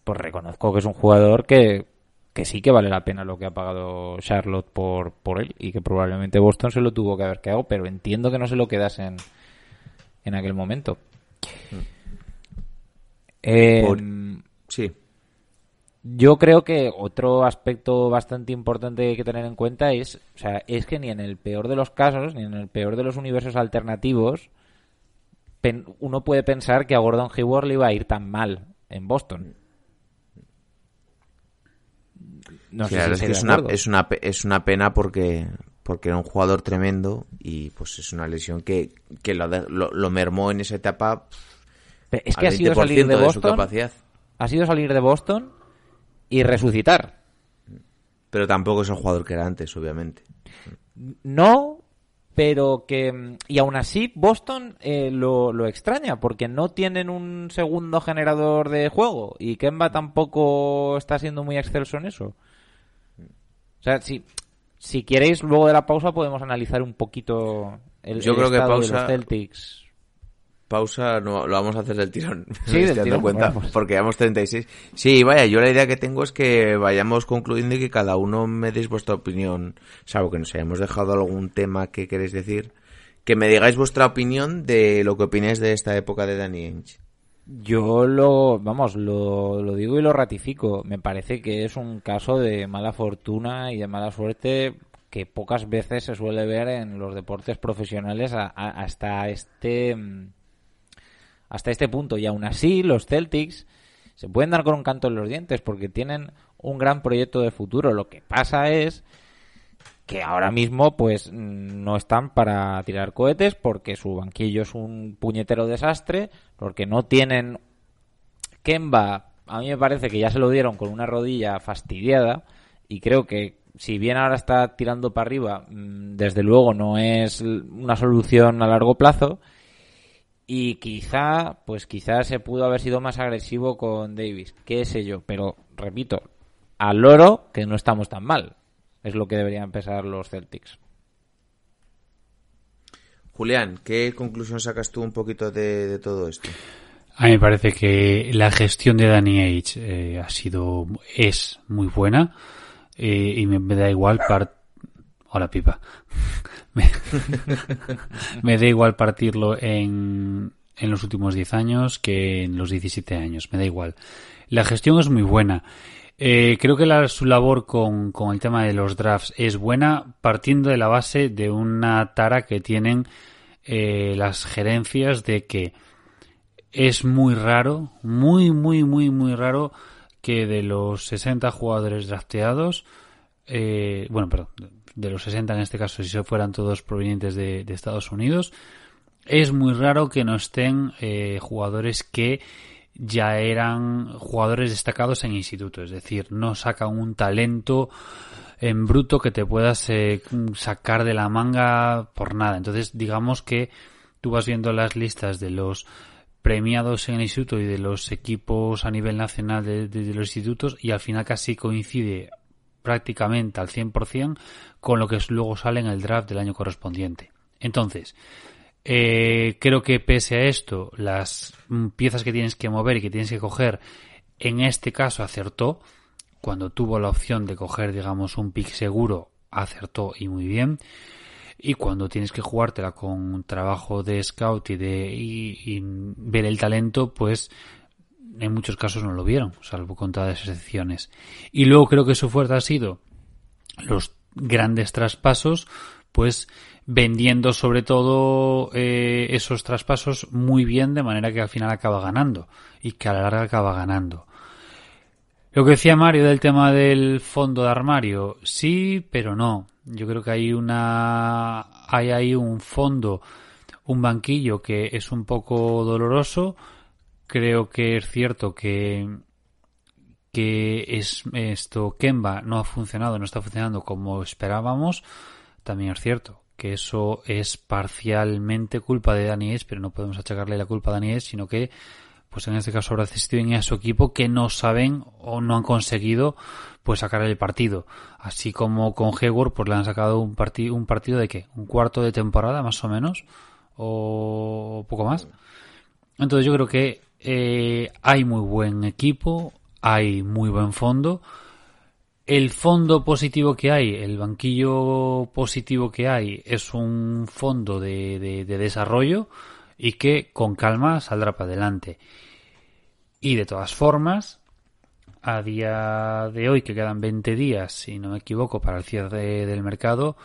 C: pues reconozco que es un jugador que, que sí que vale la pena lo que ha pagado Charlotte por, por él y que probablemente Boston se lo tuvo que haber quedado, pero entiendo que no se lo quedasen en aquel momento. Eh,
B: Por- Sí.
C: Yo creo que otro aspecto bastante importante que hay que tener en cuenta es, o sea, es que ni en el peor de los casos, ni en el peor de los universos alternativos, uno puede pensar que a Gordon Hayward le iba a ir tan mal en Boston. No sé si
B: es que es una, es, una, es una pena porque porque era un jugador tremendo y pues es una lesión que, que lo, lo mermó en esa etapa
C: Pero es que ha sido
B: 20%
C: salir de Boston, ha sido salir de Boston y resucitar.
B: Pero tampoco es el jugador que era antes, obviamente.
C: No, pero que... Y aún así Boston eh, lo, lo extraña, porque no tienen un segundo generador de juego. Y Kemba tampoco está siendo muy excelso en eso. O sea, si, si queréis, luego de la pausa podemos analizar un poquito el,
B: Yo
C: el
B: creo que
C: estado de los Celtics.
B: Pausa, no, lo vamos a hacer del tirón.
C: Sí, del tirón,
B: cuenta,
C: pues.
B: porque llevamos 36. Sí, vaya, yo la idea que tengo es que vayamos concluyendo y que cada uno me deis vuestra opinión, salvo que nos hayamos dejado algún tema que queréis decir, que me digáis vuestra opinión de lo que opináis de esta época de Danny Ainge.
C: Yo lo, vamos, lo, lo digo y lo ratifico. Me parece que es un caso de mala fortuna y de mala suerte que pocas veces se suele ver en los deportes profesionales a- a- hasta este mm, hasta este punto. Y aún así, los Celtics se pueden dar con un canto en los dientes porque tienen un gran proyecto de futuro. Lo que pasa es que ahora mismo pues no están para tirar cohetes porque su banquillo es un puñetero desastre, porque no tienen Kemba, a mí me parece que ya se lo dieron con una rodilla fastidiada y creo que si bien ahora está tirando para arriba, mm, desde luego no es una solución a largo plazo y quizá, pues quizá se pudo haber sido más agresivo con Davis, qué sé yo, pero repito, al loro que no estamos tan mal, es lo que deberían pensar los Celtics.
B: Julián, ¿qué conclusión sacas tú un poquito de, de todo esto?
D: A mí me parece que la gestión de Danny Age eh, ha sido, es muy buena eh, y me, me da igual par... Hola, pipa. me, da igual partirlo en, en los últimos 10 años que en los 17 años. Me da igual. La gestión es muy buena. Eh, creo que su labor con, con el tema de los drafts es buena partiendo de la base de una tara que tienen eh, las gerencias de que es muy raro, muy, muy, muy, muy raro que de los 60 jugadores drafteados, eh, bueno, perdón, de los 60 en este caso, si se fueran todos provenientes de, Estados Unidos, es muy raro que no estén eh, jugadores que ya eran jugadores destacados en instituto, es decir, no sacan un talento en bruto que te puedas eh, sacar de la manga por nada. Entonces, digamos que tú vas viendo las listas de los premiados en el instituto y de los equipos a nivel nacional de los institutos y al final casi coincide prácticamente al 100% con lo que luego sale en el draft del año correspondiente. Entonces, eh, creo que pese a esto, las piezas que tienes que mover y que tienes que coger, en este caso acertó. Cuando tuvo la opción de coger, digamos, un pick seguro, acertó y muy bien. Y cuando tienes que jugártela con trabajo de scout y de y ver el talento, pues en muchos casos no lo vieron, salvo contadas excepciones. Y luego creo que su fuerte ha sido los grandes traspasos, pues vendiendo sobre todo eh, esos traspasos muy bien de manera que al final acaba ganando y que a la larga acaba ganando. Lo que decía Mario del tema del fondo de armario, sí, pero no. Yo creo que hay una hay ahí un fondo, un banquillo que es un poco doloroso. Creo que es cierto que que es esto Kemba no ha funcionado, no está funcionando como esperábamos. También es cierto que eso es parcialmente culpa de Daniels, pero no podemos achacarle la culpa a Daniels, sino que pues en este caso ahora Steven y a su equipo que no saben o no han conseguido pues sacar el partido. Así como con Hayward pues le han sacado un partido un partido de qué? Un cuarto de temporada más o menos o poco más. Entonces yo creo que eh, hay muy buen equipo, hay muy buen fondo. El fondo positivo que hay, el banquillo positivo que hay, es un fondo de, de, de desarrollo y que con calma saldrá para adelante. Y de todas formas, a día de hoy, que quedan 20 días, si no me equivoco, para el cierre del mercado,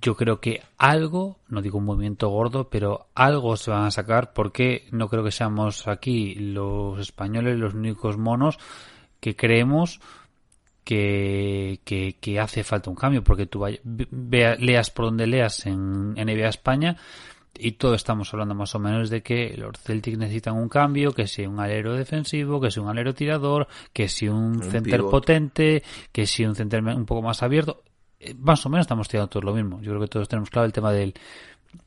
D: yo creo que algo, no digo un movimiento gordo, pero algo se van a sacar porque no creo que seamos aquí los españoles los únicos monos que creemos que, que, que hace falta un cambio, porque tú vaya, vea, leas por donde leas en NBA España, y todos estamos hablando más o menos de que los Celtics necesitan un cambio, que si un alero defensivo, que si un alero tirador, que si un,
B: Un
D: center
B: pivot.
D: potente, que si un center un poco más abierto. Eh, Más o menos estamos tirando todos lo mismo. Yo creo que todos tenemos claro el tema del,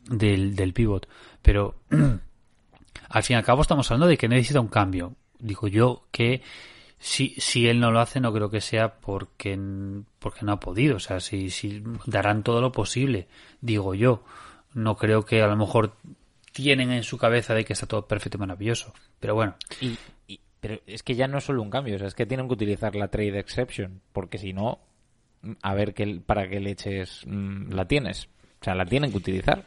D: del, del pivot. Pero al fin y al cabo estamos hablando de que necesita un cambio. Digo yo que si, si él no lo hace, no creo que sea porque, porque no ha podido. O sea, si, si darán todo lo posible, digo yo. No creo que a lo mejor tienen en su cabeza de que está todo perfecto y maravilloso. Pero bueno,
C: Y, y- pero es que ya no es solo un cambio, es que tienen que utilizar la trade exception, porque si no, a ver qué, para qué leches mm, la tienes. O sea, la tienen que utilizar.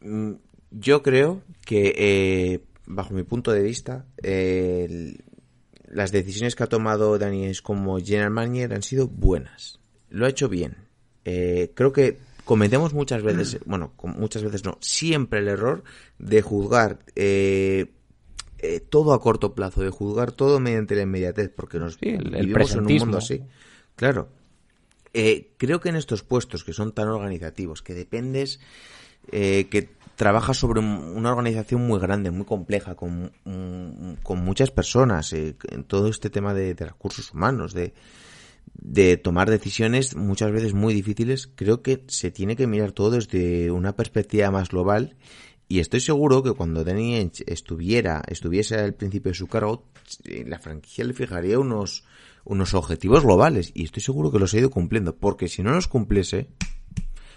B: Mm, Yo creo que, eh, bajo mi punto de vista, eh, el- las decisiones que ha tomado Daniels como general manager han sido buenas. Lo ha hecho bien. Eh, creo que cometemos muchas veces, bueno, muchas veces no, siempre el error de juzgar eh, eh, todo a corto plazo, de juzgar todo mediante la inmediatez, porque nos
C: Sí, el- el
B: vivimos en un mundo así. Claro. Eh, creo que en estos puestos que son tan organizativos, que dependes, eh, que trabajas sobre un- una organización muy grande, muy compleja, con, mm, con muchas personas, eh, en todo este tema de, recursos humanos, de, de tomar decisiones muchas veces muy difíciles, creo que se tiene que mirar todo desde una perspectiva más global y estoy seguro que cuando Danny Ainge estuviera, estuviese al principio de su cargo, eh, la franquicia le fijaría unos, unos objetivos globales y estoy seguro que los ha ido cumpliendo, porque si no los cumpliese,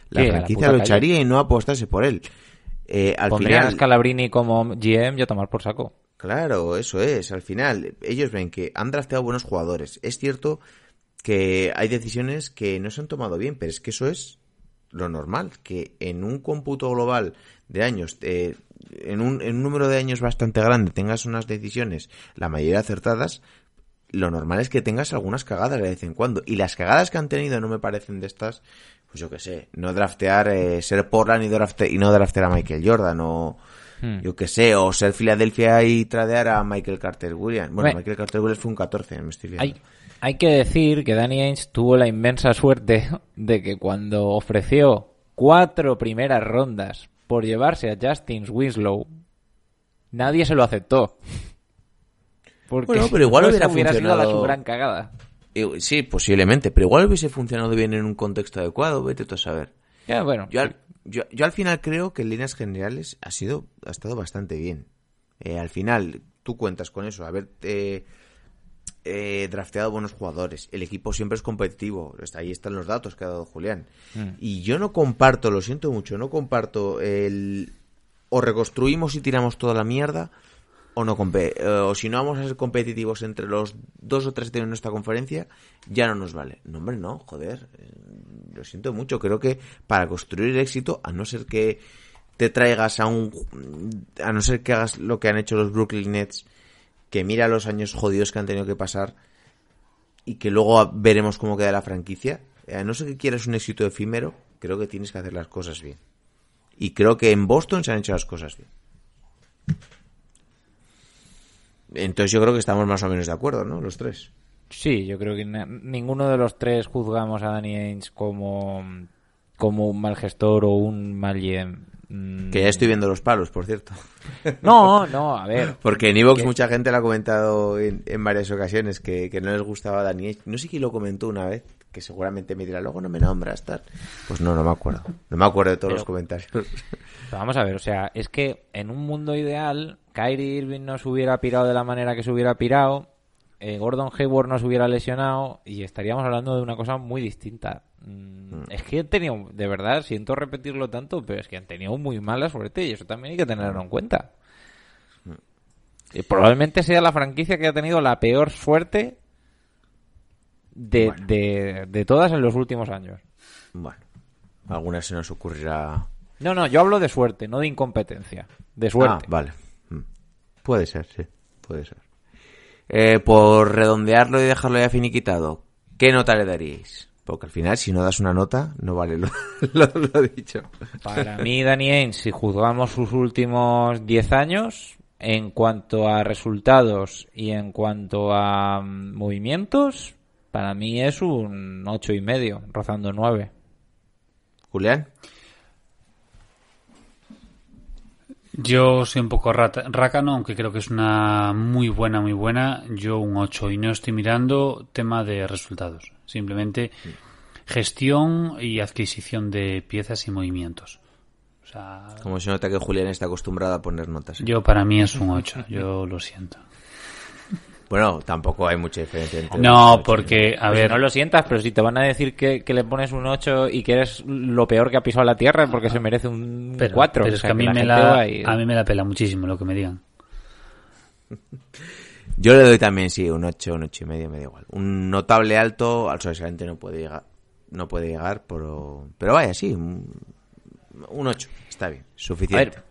B: la franquicia lo echaría y no apostase por él. Eh, al
C: Pondrían a Scalabrini como GM y a tomar por saco.
B: Claro, eso es. Al final, ellos ven que han drafteado buenos jugadores. Es cierto que hay decisiones que no se han tomado bien, pero es que eso es lo normal. Que en un cómputo global de años, eh, en, un, en un número de años bastante grande, tengas unas decisiones, la mayoría acertadas, lo normal es que tengas algunas cagadas de vez en cuando. Y las cagadas que han tenido no me parecen de estas, pues yo qué sé, no draftear, eh, ser Portland y, drafte- y no draftear a Michael Jordan o
C: Hmm.
B: Yo que sé, o ser Filadelfia y tradear a Michael Carter Williams. Bueno,
C: Bueno.
B: Michael Carter Williams fue un 14, me estoy liando.
C: Hay, hay que decir que Danny Ainge tuvo la inmensa suerte de que cuando ofreció cuatro primeras rondas por llevarse a Justin Winslow, nadie se lo aceptó. Porque
B: Bueno, pero igual
C: no,
B: hubiera
C: hubiera sido la
B: funcionado.
C: su gran cagada.
B: Y- Sí, posiblemente, pero igual hubiese funcionado bien en un contexto adecuado, vete tú a saber.
C: Ya, bueno,
B: Yo al, yo, yo al final creo que en líneas generales ha sido ha estado bastante bien. Eh, al final, tú cuentas con eso, haber eh, eh, drafteado buenos jugadores. El equipo siempre es competitivo. Ahí están los datos que ha dado Julián. Y yo no comparto, lo siento mucho, no comparto el... O reconstruimos y tiramos toda la mierda, o no eh, o si no vamos a ser competitivos entre los dos o tres tienen nuestra conferencia, ya no nos vale. No, hombre, no, joder. eh, Lo siento mucho. Creo que para construir éxito, a no ser que te traigas a un. A no ser que hagas lo que han hecho los Brooklyn Nets, que mira los años jodidos que han tenido que pasar y que luego veremos cómo queda la franquicia. eh, A no ser que quieras un éxito efímero, creo que tienes que hacer las cosas bien. Y creo que en Boston se han hecho las cosas bien. Entonces yo creo que estamos más o menos de acuerdo, ¿no? Los tres.
C: Sí, yo creo que ninguno de los tres juzgamos a Danny Ainge como, como un mal gestor o un mal GM. Mm,
B: Que ya estoy viendo los palos, por cierto.
C: No, no, a ver.
B: Porque en Evox
C: Que-
B: mucha gente lo ha comentado en, en varias ocasiones que, que no les gustaba Dani Ainge. No sé quién lo comentó una vez, que seguramente me dirá, luego no me nombras, tal. Pues no, no me acuerdo. No me acuerdo de todos
C: Pero-
B: los comentarios.
C: Vamos a ver, o sea, es que en un mundo ideal, Kyrie Irving no se hubiera pirado de la manera que se hubiera pirado, eh, Gordon Hayward no se hubiera lesionado y estaríamos hablando de una cosa muy distinta. Mm, Es que han tenido, de verdad, siento repetirlo tanto, pero es que han tenido muy mala suerte y eso también hay que tenerlo en cuenta. Y probablemente sea la franquicia que ha tenido la peor suerte de, de, de todas en los últimos años.
B: Bueno, alguna se nos ocurrirá.
C: No, no, yo hablo de suerte, no de incompetencia. De suerte.
B: Ah, vale. Mm. Puede ser, sí. Puede ser. Eh, por redondearlo y dejarlo ya finiquitado, ¿qué nota le daríais? Porque al final, si no das una nota, no vale lo, lo, lo dicho.
C: Para mí, Ainge, si juzgamos sus últimos 10 años, en cuanto a resultados y en cuanto a mm, movimientos, para mí es un ocho y medio, rozando 9.
B: Julián.
D: Yo soy un poco rácano, aunque creo que es una muy buena, muy buena. Yo un 8 y no estoy mirando tema de resultados. Simplemente gestión y adquisición de piezas y movimientos. O sea,
B: Como se nota que Julián está acostumbrado a poner notas. ¿eh?
D: yo para mí es un 8. Yo lo siento.
B: Bueno, tampoco hay mucha diferencia entre
D: No, porque, a
C: Pues
D: ver,
C: no lo sientas, pero si te van a decir que, que le pones un 8 y que eres lo peor que ha pisado la tierra porque se merece un
D: pero,
C: 4.
D: pero es que a mí, me la, a mí me la pela muchísimo lo que me digan.
B: Yo le doy también, sí, un 8, un 8 y medio, me da igual. Un notable alto, al sobresaliente no puede llegar. No puede llegar, pero, pero vaya, sí, un, un 8, está bien,
C: A
B: suficiente.
C: ver, eh,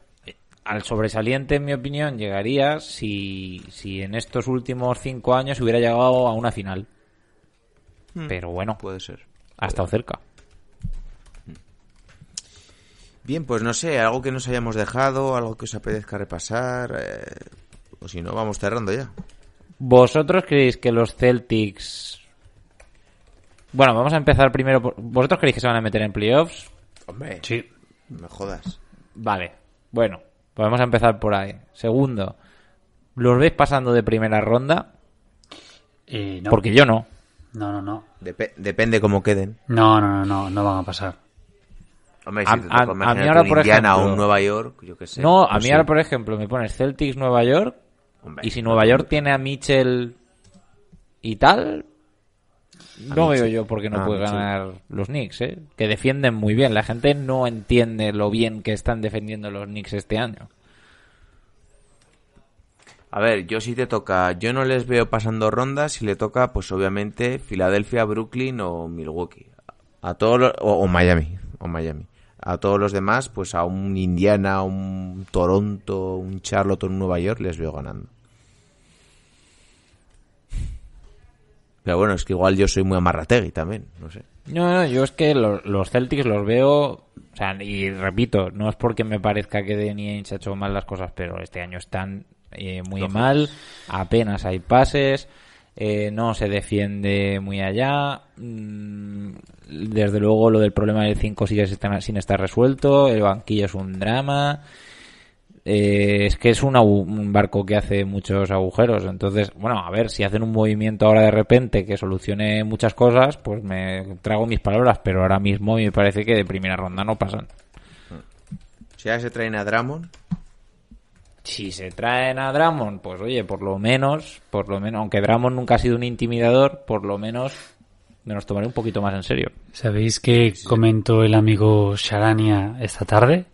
C: al sobresaliente, en mi opinión, llegaría si, si en estos últimos cinco años hubiera llegado a una final. Pero bueno,
B: Puede ser.
C: ha estado cerca.
B: Bien, pues no sé, algo que nos hayamos dejado, algo que os apetezca repasar, eh, o si no, vamos cerrando ya.
C: ¿Vosotros creéis que los Celtics... Bueno, vamos a empezar primero por... ¿Vosotros creéis que se van a meter en playoffs?
B: Hombre,
D: Sí.
B: me jodas.
C: Vale, bueno, vamos a empezar por ahí. Segundo, ¿los veis pasando de primera ronda?
D: Eh, no.
C: Porque yo no.
D: No, no, no.
B: Depe- depende cómo queden.
D: No, no, no, no, no van a pasar.
B: Hombre,
C: A-
B: si te
C: a-
B: toca
C: a mí ahora,
B: un
C: por
B: Indiana o
C: ejemplo-
B: un Nueva York, yo qué sé.
C: no, a
B: pues
C: mí
B: sí.
C: ahora, por ejemplo, me pones Celtics Nueva York
B: Hombre,
C: y si Nueva York tiene a Mitchell y tal, no veo yo por qué no
B: Ah,
C: puede ganar los Knicks, ¿eh? Que defienden muy bien. La gente no entiende lo bien que están defendiendo los Knicks este año.
B: A ver, yo si te toca, yo no les veo pasando rondas, si le toca, pues obviamente Filadelfia, Brooklyn o Milwaukee. A todos los- o, o Miami, o Miami. A todos los demás, pues a un Indiana, un Toronto, un Charlotte, un Nueva York, les veo ganando. Pero bueno, es que igual yo soy muy amarrategui también, no sé.
C: No, no, yo es que lo- los Celtics los veo, o sea, y repito, no es porque me parezca que Danny Ainge ha hecho mal las cosas, pero este año están eh, muy mal, apenas hay pases, eh, no se defiende muy allá, mm, desde luego lo del problema del 5 sigue sin estar resuelto, el banquillo es un drama, eh, es que es un, un barco que hace muchos agujeros. Entonces, bueno, a ver, si hacen un movimiento ahora de repente que solucione muchas cosas, pues me trago mis palabras, pero ahora mismo me parece que de primera ronda no pasan.
B: Si ya se traen a Dramon,
C: Si se traen a Dramon, pues oye, por lo menos, por lo menos, aunque Dramon nunca ha sido un intimidador, por lo menos me los tomaré un poquito más en serio.
D: ¿Sabéis qué comentó el amigo Sharania esta tarde?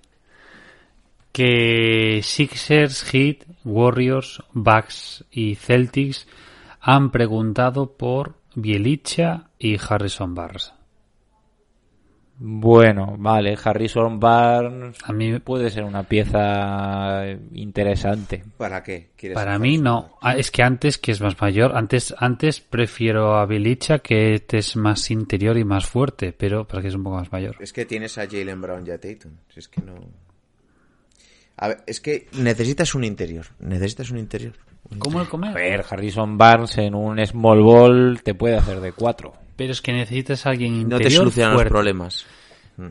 D: Que Sixers, Heat, Warriors, Bucks y Celtics han preguntado por Bielicha y Harrison Barnes.
C: Bueno, vale, Harrison Barnes
D: A mí,
C: puede ser una pieza interesante.
B: ¿para qué? ¿Quieres
D: para mí no. Ah, Es que antes, que es más mayor, antes, antes prefiero a Bielicha que este es más interior y más fuerte, pero para que es un poco más mayor.
B: Es que tienes a Jalen Brown y a Tatum. Si es que no. A ver, es que necesitas un interior. Necesitas un interior.
D: ¿Cómo el
C: A
D: comer?
C: ver, Harrison Barnes en un small ball te puede hacer de cuatro.
D: Pero es que necesitas a alguien
B: No
D: interior
B: te solucionan los problemas.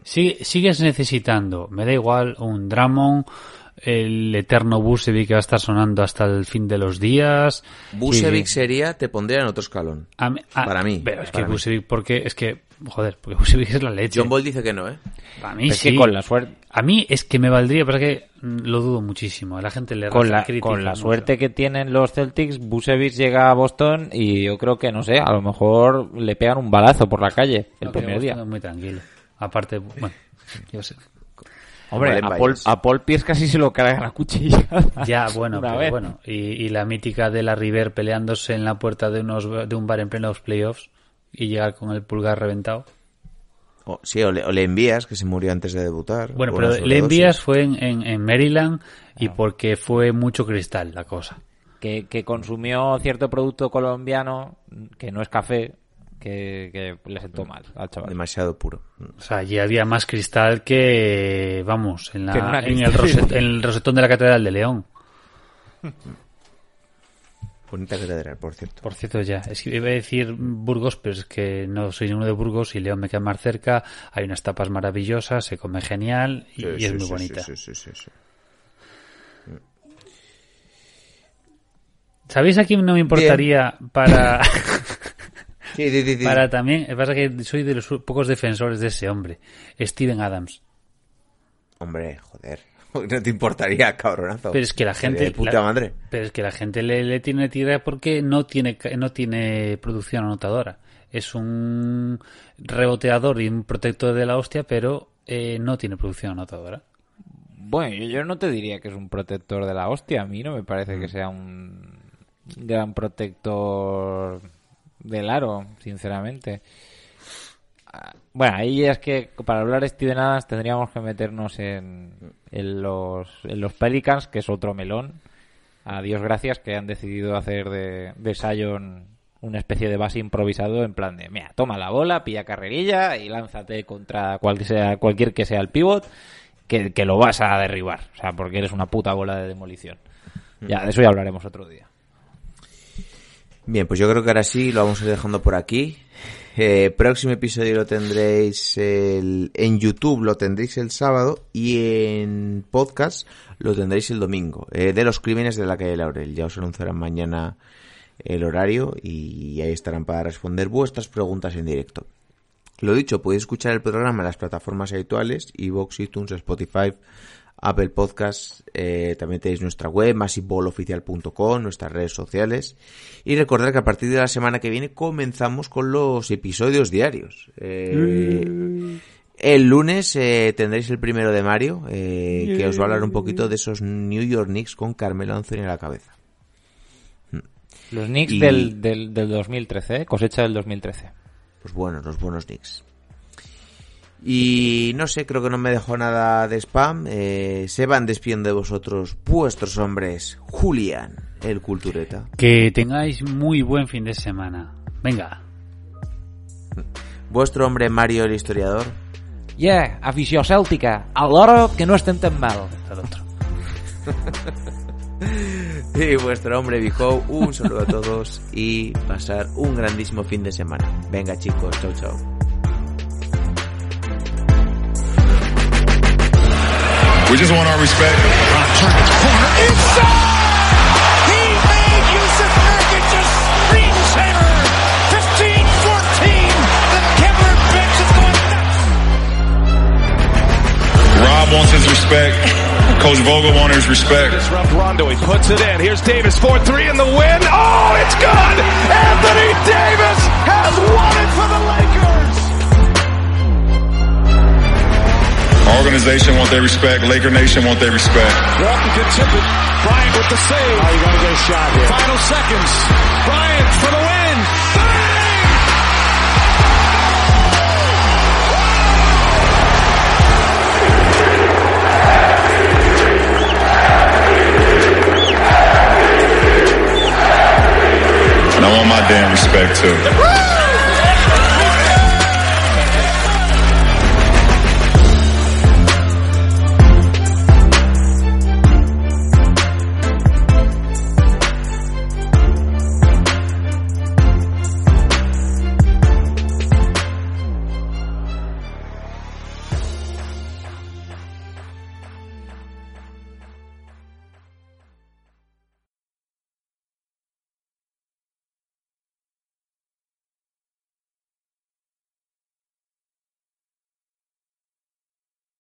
D: Sí- sigues necesitando, me da igual, un Dramon, el eterno Busevic que va a estar sonando hasta el fin de los días.
B: Busevic sería, te pondría en otro escalón.
D: A mí- a-
B: para mí,
D: Pero es que. Busevic, porque es que, joder, porque Busevic es la leche.
B: John Ball dice que no, ¿eh?
D: Para mí
C: es
D: sí.
C: que con la suerte
D: A mí es que me valdría, pero es que mm, lo dudo muchísimo. A la gente le
C: con la,
D: crítica
C: con la
D: mucho.
C: suerte que tienen los Celtics, Busevich llega a Boston y yo creo que, no sé, a lo mejor le pegan un balazo por la calle el
D: No,
C: primer día.
D: Muy tranquilo. Aparte, bueno, yo sé.
C: Hombre, a Paul, a Paul Pierce casi se lo cargan a cuchillada.
D: Ya, bueno, pero
C: vez.
D: bueno. Y, y la mítica de la River peleándose en la puerta de, unos, de un bar en plenos playoffs y llegar con el pulgar reventado.
B: O, sí, o le, o le envías, que se murió antes de debutar.
D: Bueno, pero le envías fue en, en, en Maryland y porque fue mucho cristal la cosa.
C: que, que consumió cierto producto colombiano que no es café, que, que le sentó mal al chaval.
B: Demasiado puro.
D: O sea, allí había más cristal que, vamos, en, la-
C: Que en una
D: en el,
C: cristalera.
D: roset- en el rosetón de la Catedral de León.
B: Bonita catedral, por cierto.
D: Por cierto, ya, es que iba a decir Burgos, pero es que no soy ninguno de Burgos y León me queda más cerca. Hay unas tapas maravillosas, se come genial y,
B: Sí,
D: y es
B: sí,
D: muy
B: sí,
D: bonita.
B: sí, sí, sí, sí.
D: ¿Sabéis a quién no me importaría para,
B: Sí, sí, sí, sí.
D: para también? Pasa que soy de los pocos defensores de ese hombre, Steven Adams.
B: Hombre, joder. No te importaría, cabronazo.
D: Pero es que la gente.
B: De puta
D: la-
B: madre.
D: Pero es que la gente le, le tiene tira porque no tiene, no tiene producción anotadora. Es un reboteador y un protector de la hostia, pero eh, no tiene producción anotadora.
C: Bueno, yo, yo no te diría que es un protector de la hostia. A mí no me parece que sea un gran protector del aro, sinceramente. Ah, Bueno, ahí es que para hablar de Steven Adams tendríamos que meternos en, en los, en los Pelicans, que es otro melón. A Dios gracias que han decidido hacer de, de Sion una especie de base improvisado en plan de, mira, toma la bola, pilla carrerilla y lánzate contra cual cualquier que sea el pivot, que, que lo vas a derribar. O sea, porque eres una puta bola de demolición. Ya, de eso ya hablaremos otro día.
B: Bien, pues yo creo que ahora sí lo vamos a ir dejando por aquí. Eh, próximo episodio lo tendréis el- en YouTube, lo tendréis el sábado y en podcast lo tendréis el domingo. eh, de los crímenes de la calle Laurel. Ya os anunciarán mañana el horario y ahí estarán para responder vuestras preguntas en directo. Lo dicho, podéis escuchar el programa en las plataformas habituales, iVoox, iTunes, Spotify, Apple Podcasts, eh, también tenéis nuestra web, masiveboloficial.com, nuestras redes sociales. Y recordad que a partir de la semana que viene comenzamos con los episodios diarios. Eh, el lunes eh, tendréis el primero de Mario, eh, que os va a hablar un poquito de esos New York Knicks con Carmelo Anthony a la cabeza.
C: Los Knicks
B: Y-
C: del, del, del 2013, ¿eh? cosecha del 2013.
B: Los buenos, los buenos Knicks. Y no sé, creo que no me dejó nada de spam. Eh, se van despidiendo de vosotros vuestros hombres. Julián, el cultureta.
D: Que tengáis muy buen fin de semana. Venga.
B: Vuestro hombre Mario el historiador.
C: Yeah, afició cèltica. Alhora que no estem tan mal.
D: El otro.
B: Y vuestro hombre Bijo, un saludo a todos y pasar un grandísimo fin de semana. Venga chicos, chau chau.
A: We just want our respect.
E: Inside, He made Yusuf Nurkic a screensaver. 15-14. The Kevlar bench is going nuts.
A: Rob wants his respect. Coach Vogel wants his respect.
F: Disrupt Rondo. He puts it in. Here's Davis. 4-3 in the win. Oh, it's good. Anthony Davis has won it for the Lakers.
A: Organization want their respect. Laker Nation want their respect.
F: Walton can tip it. Bryant with the save. Oh, you gotta get a shot here. Final seconds. Bryant for the win. Bang!
A: And I want my damn respect too.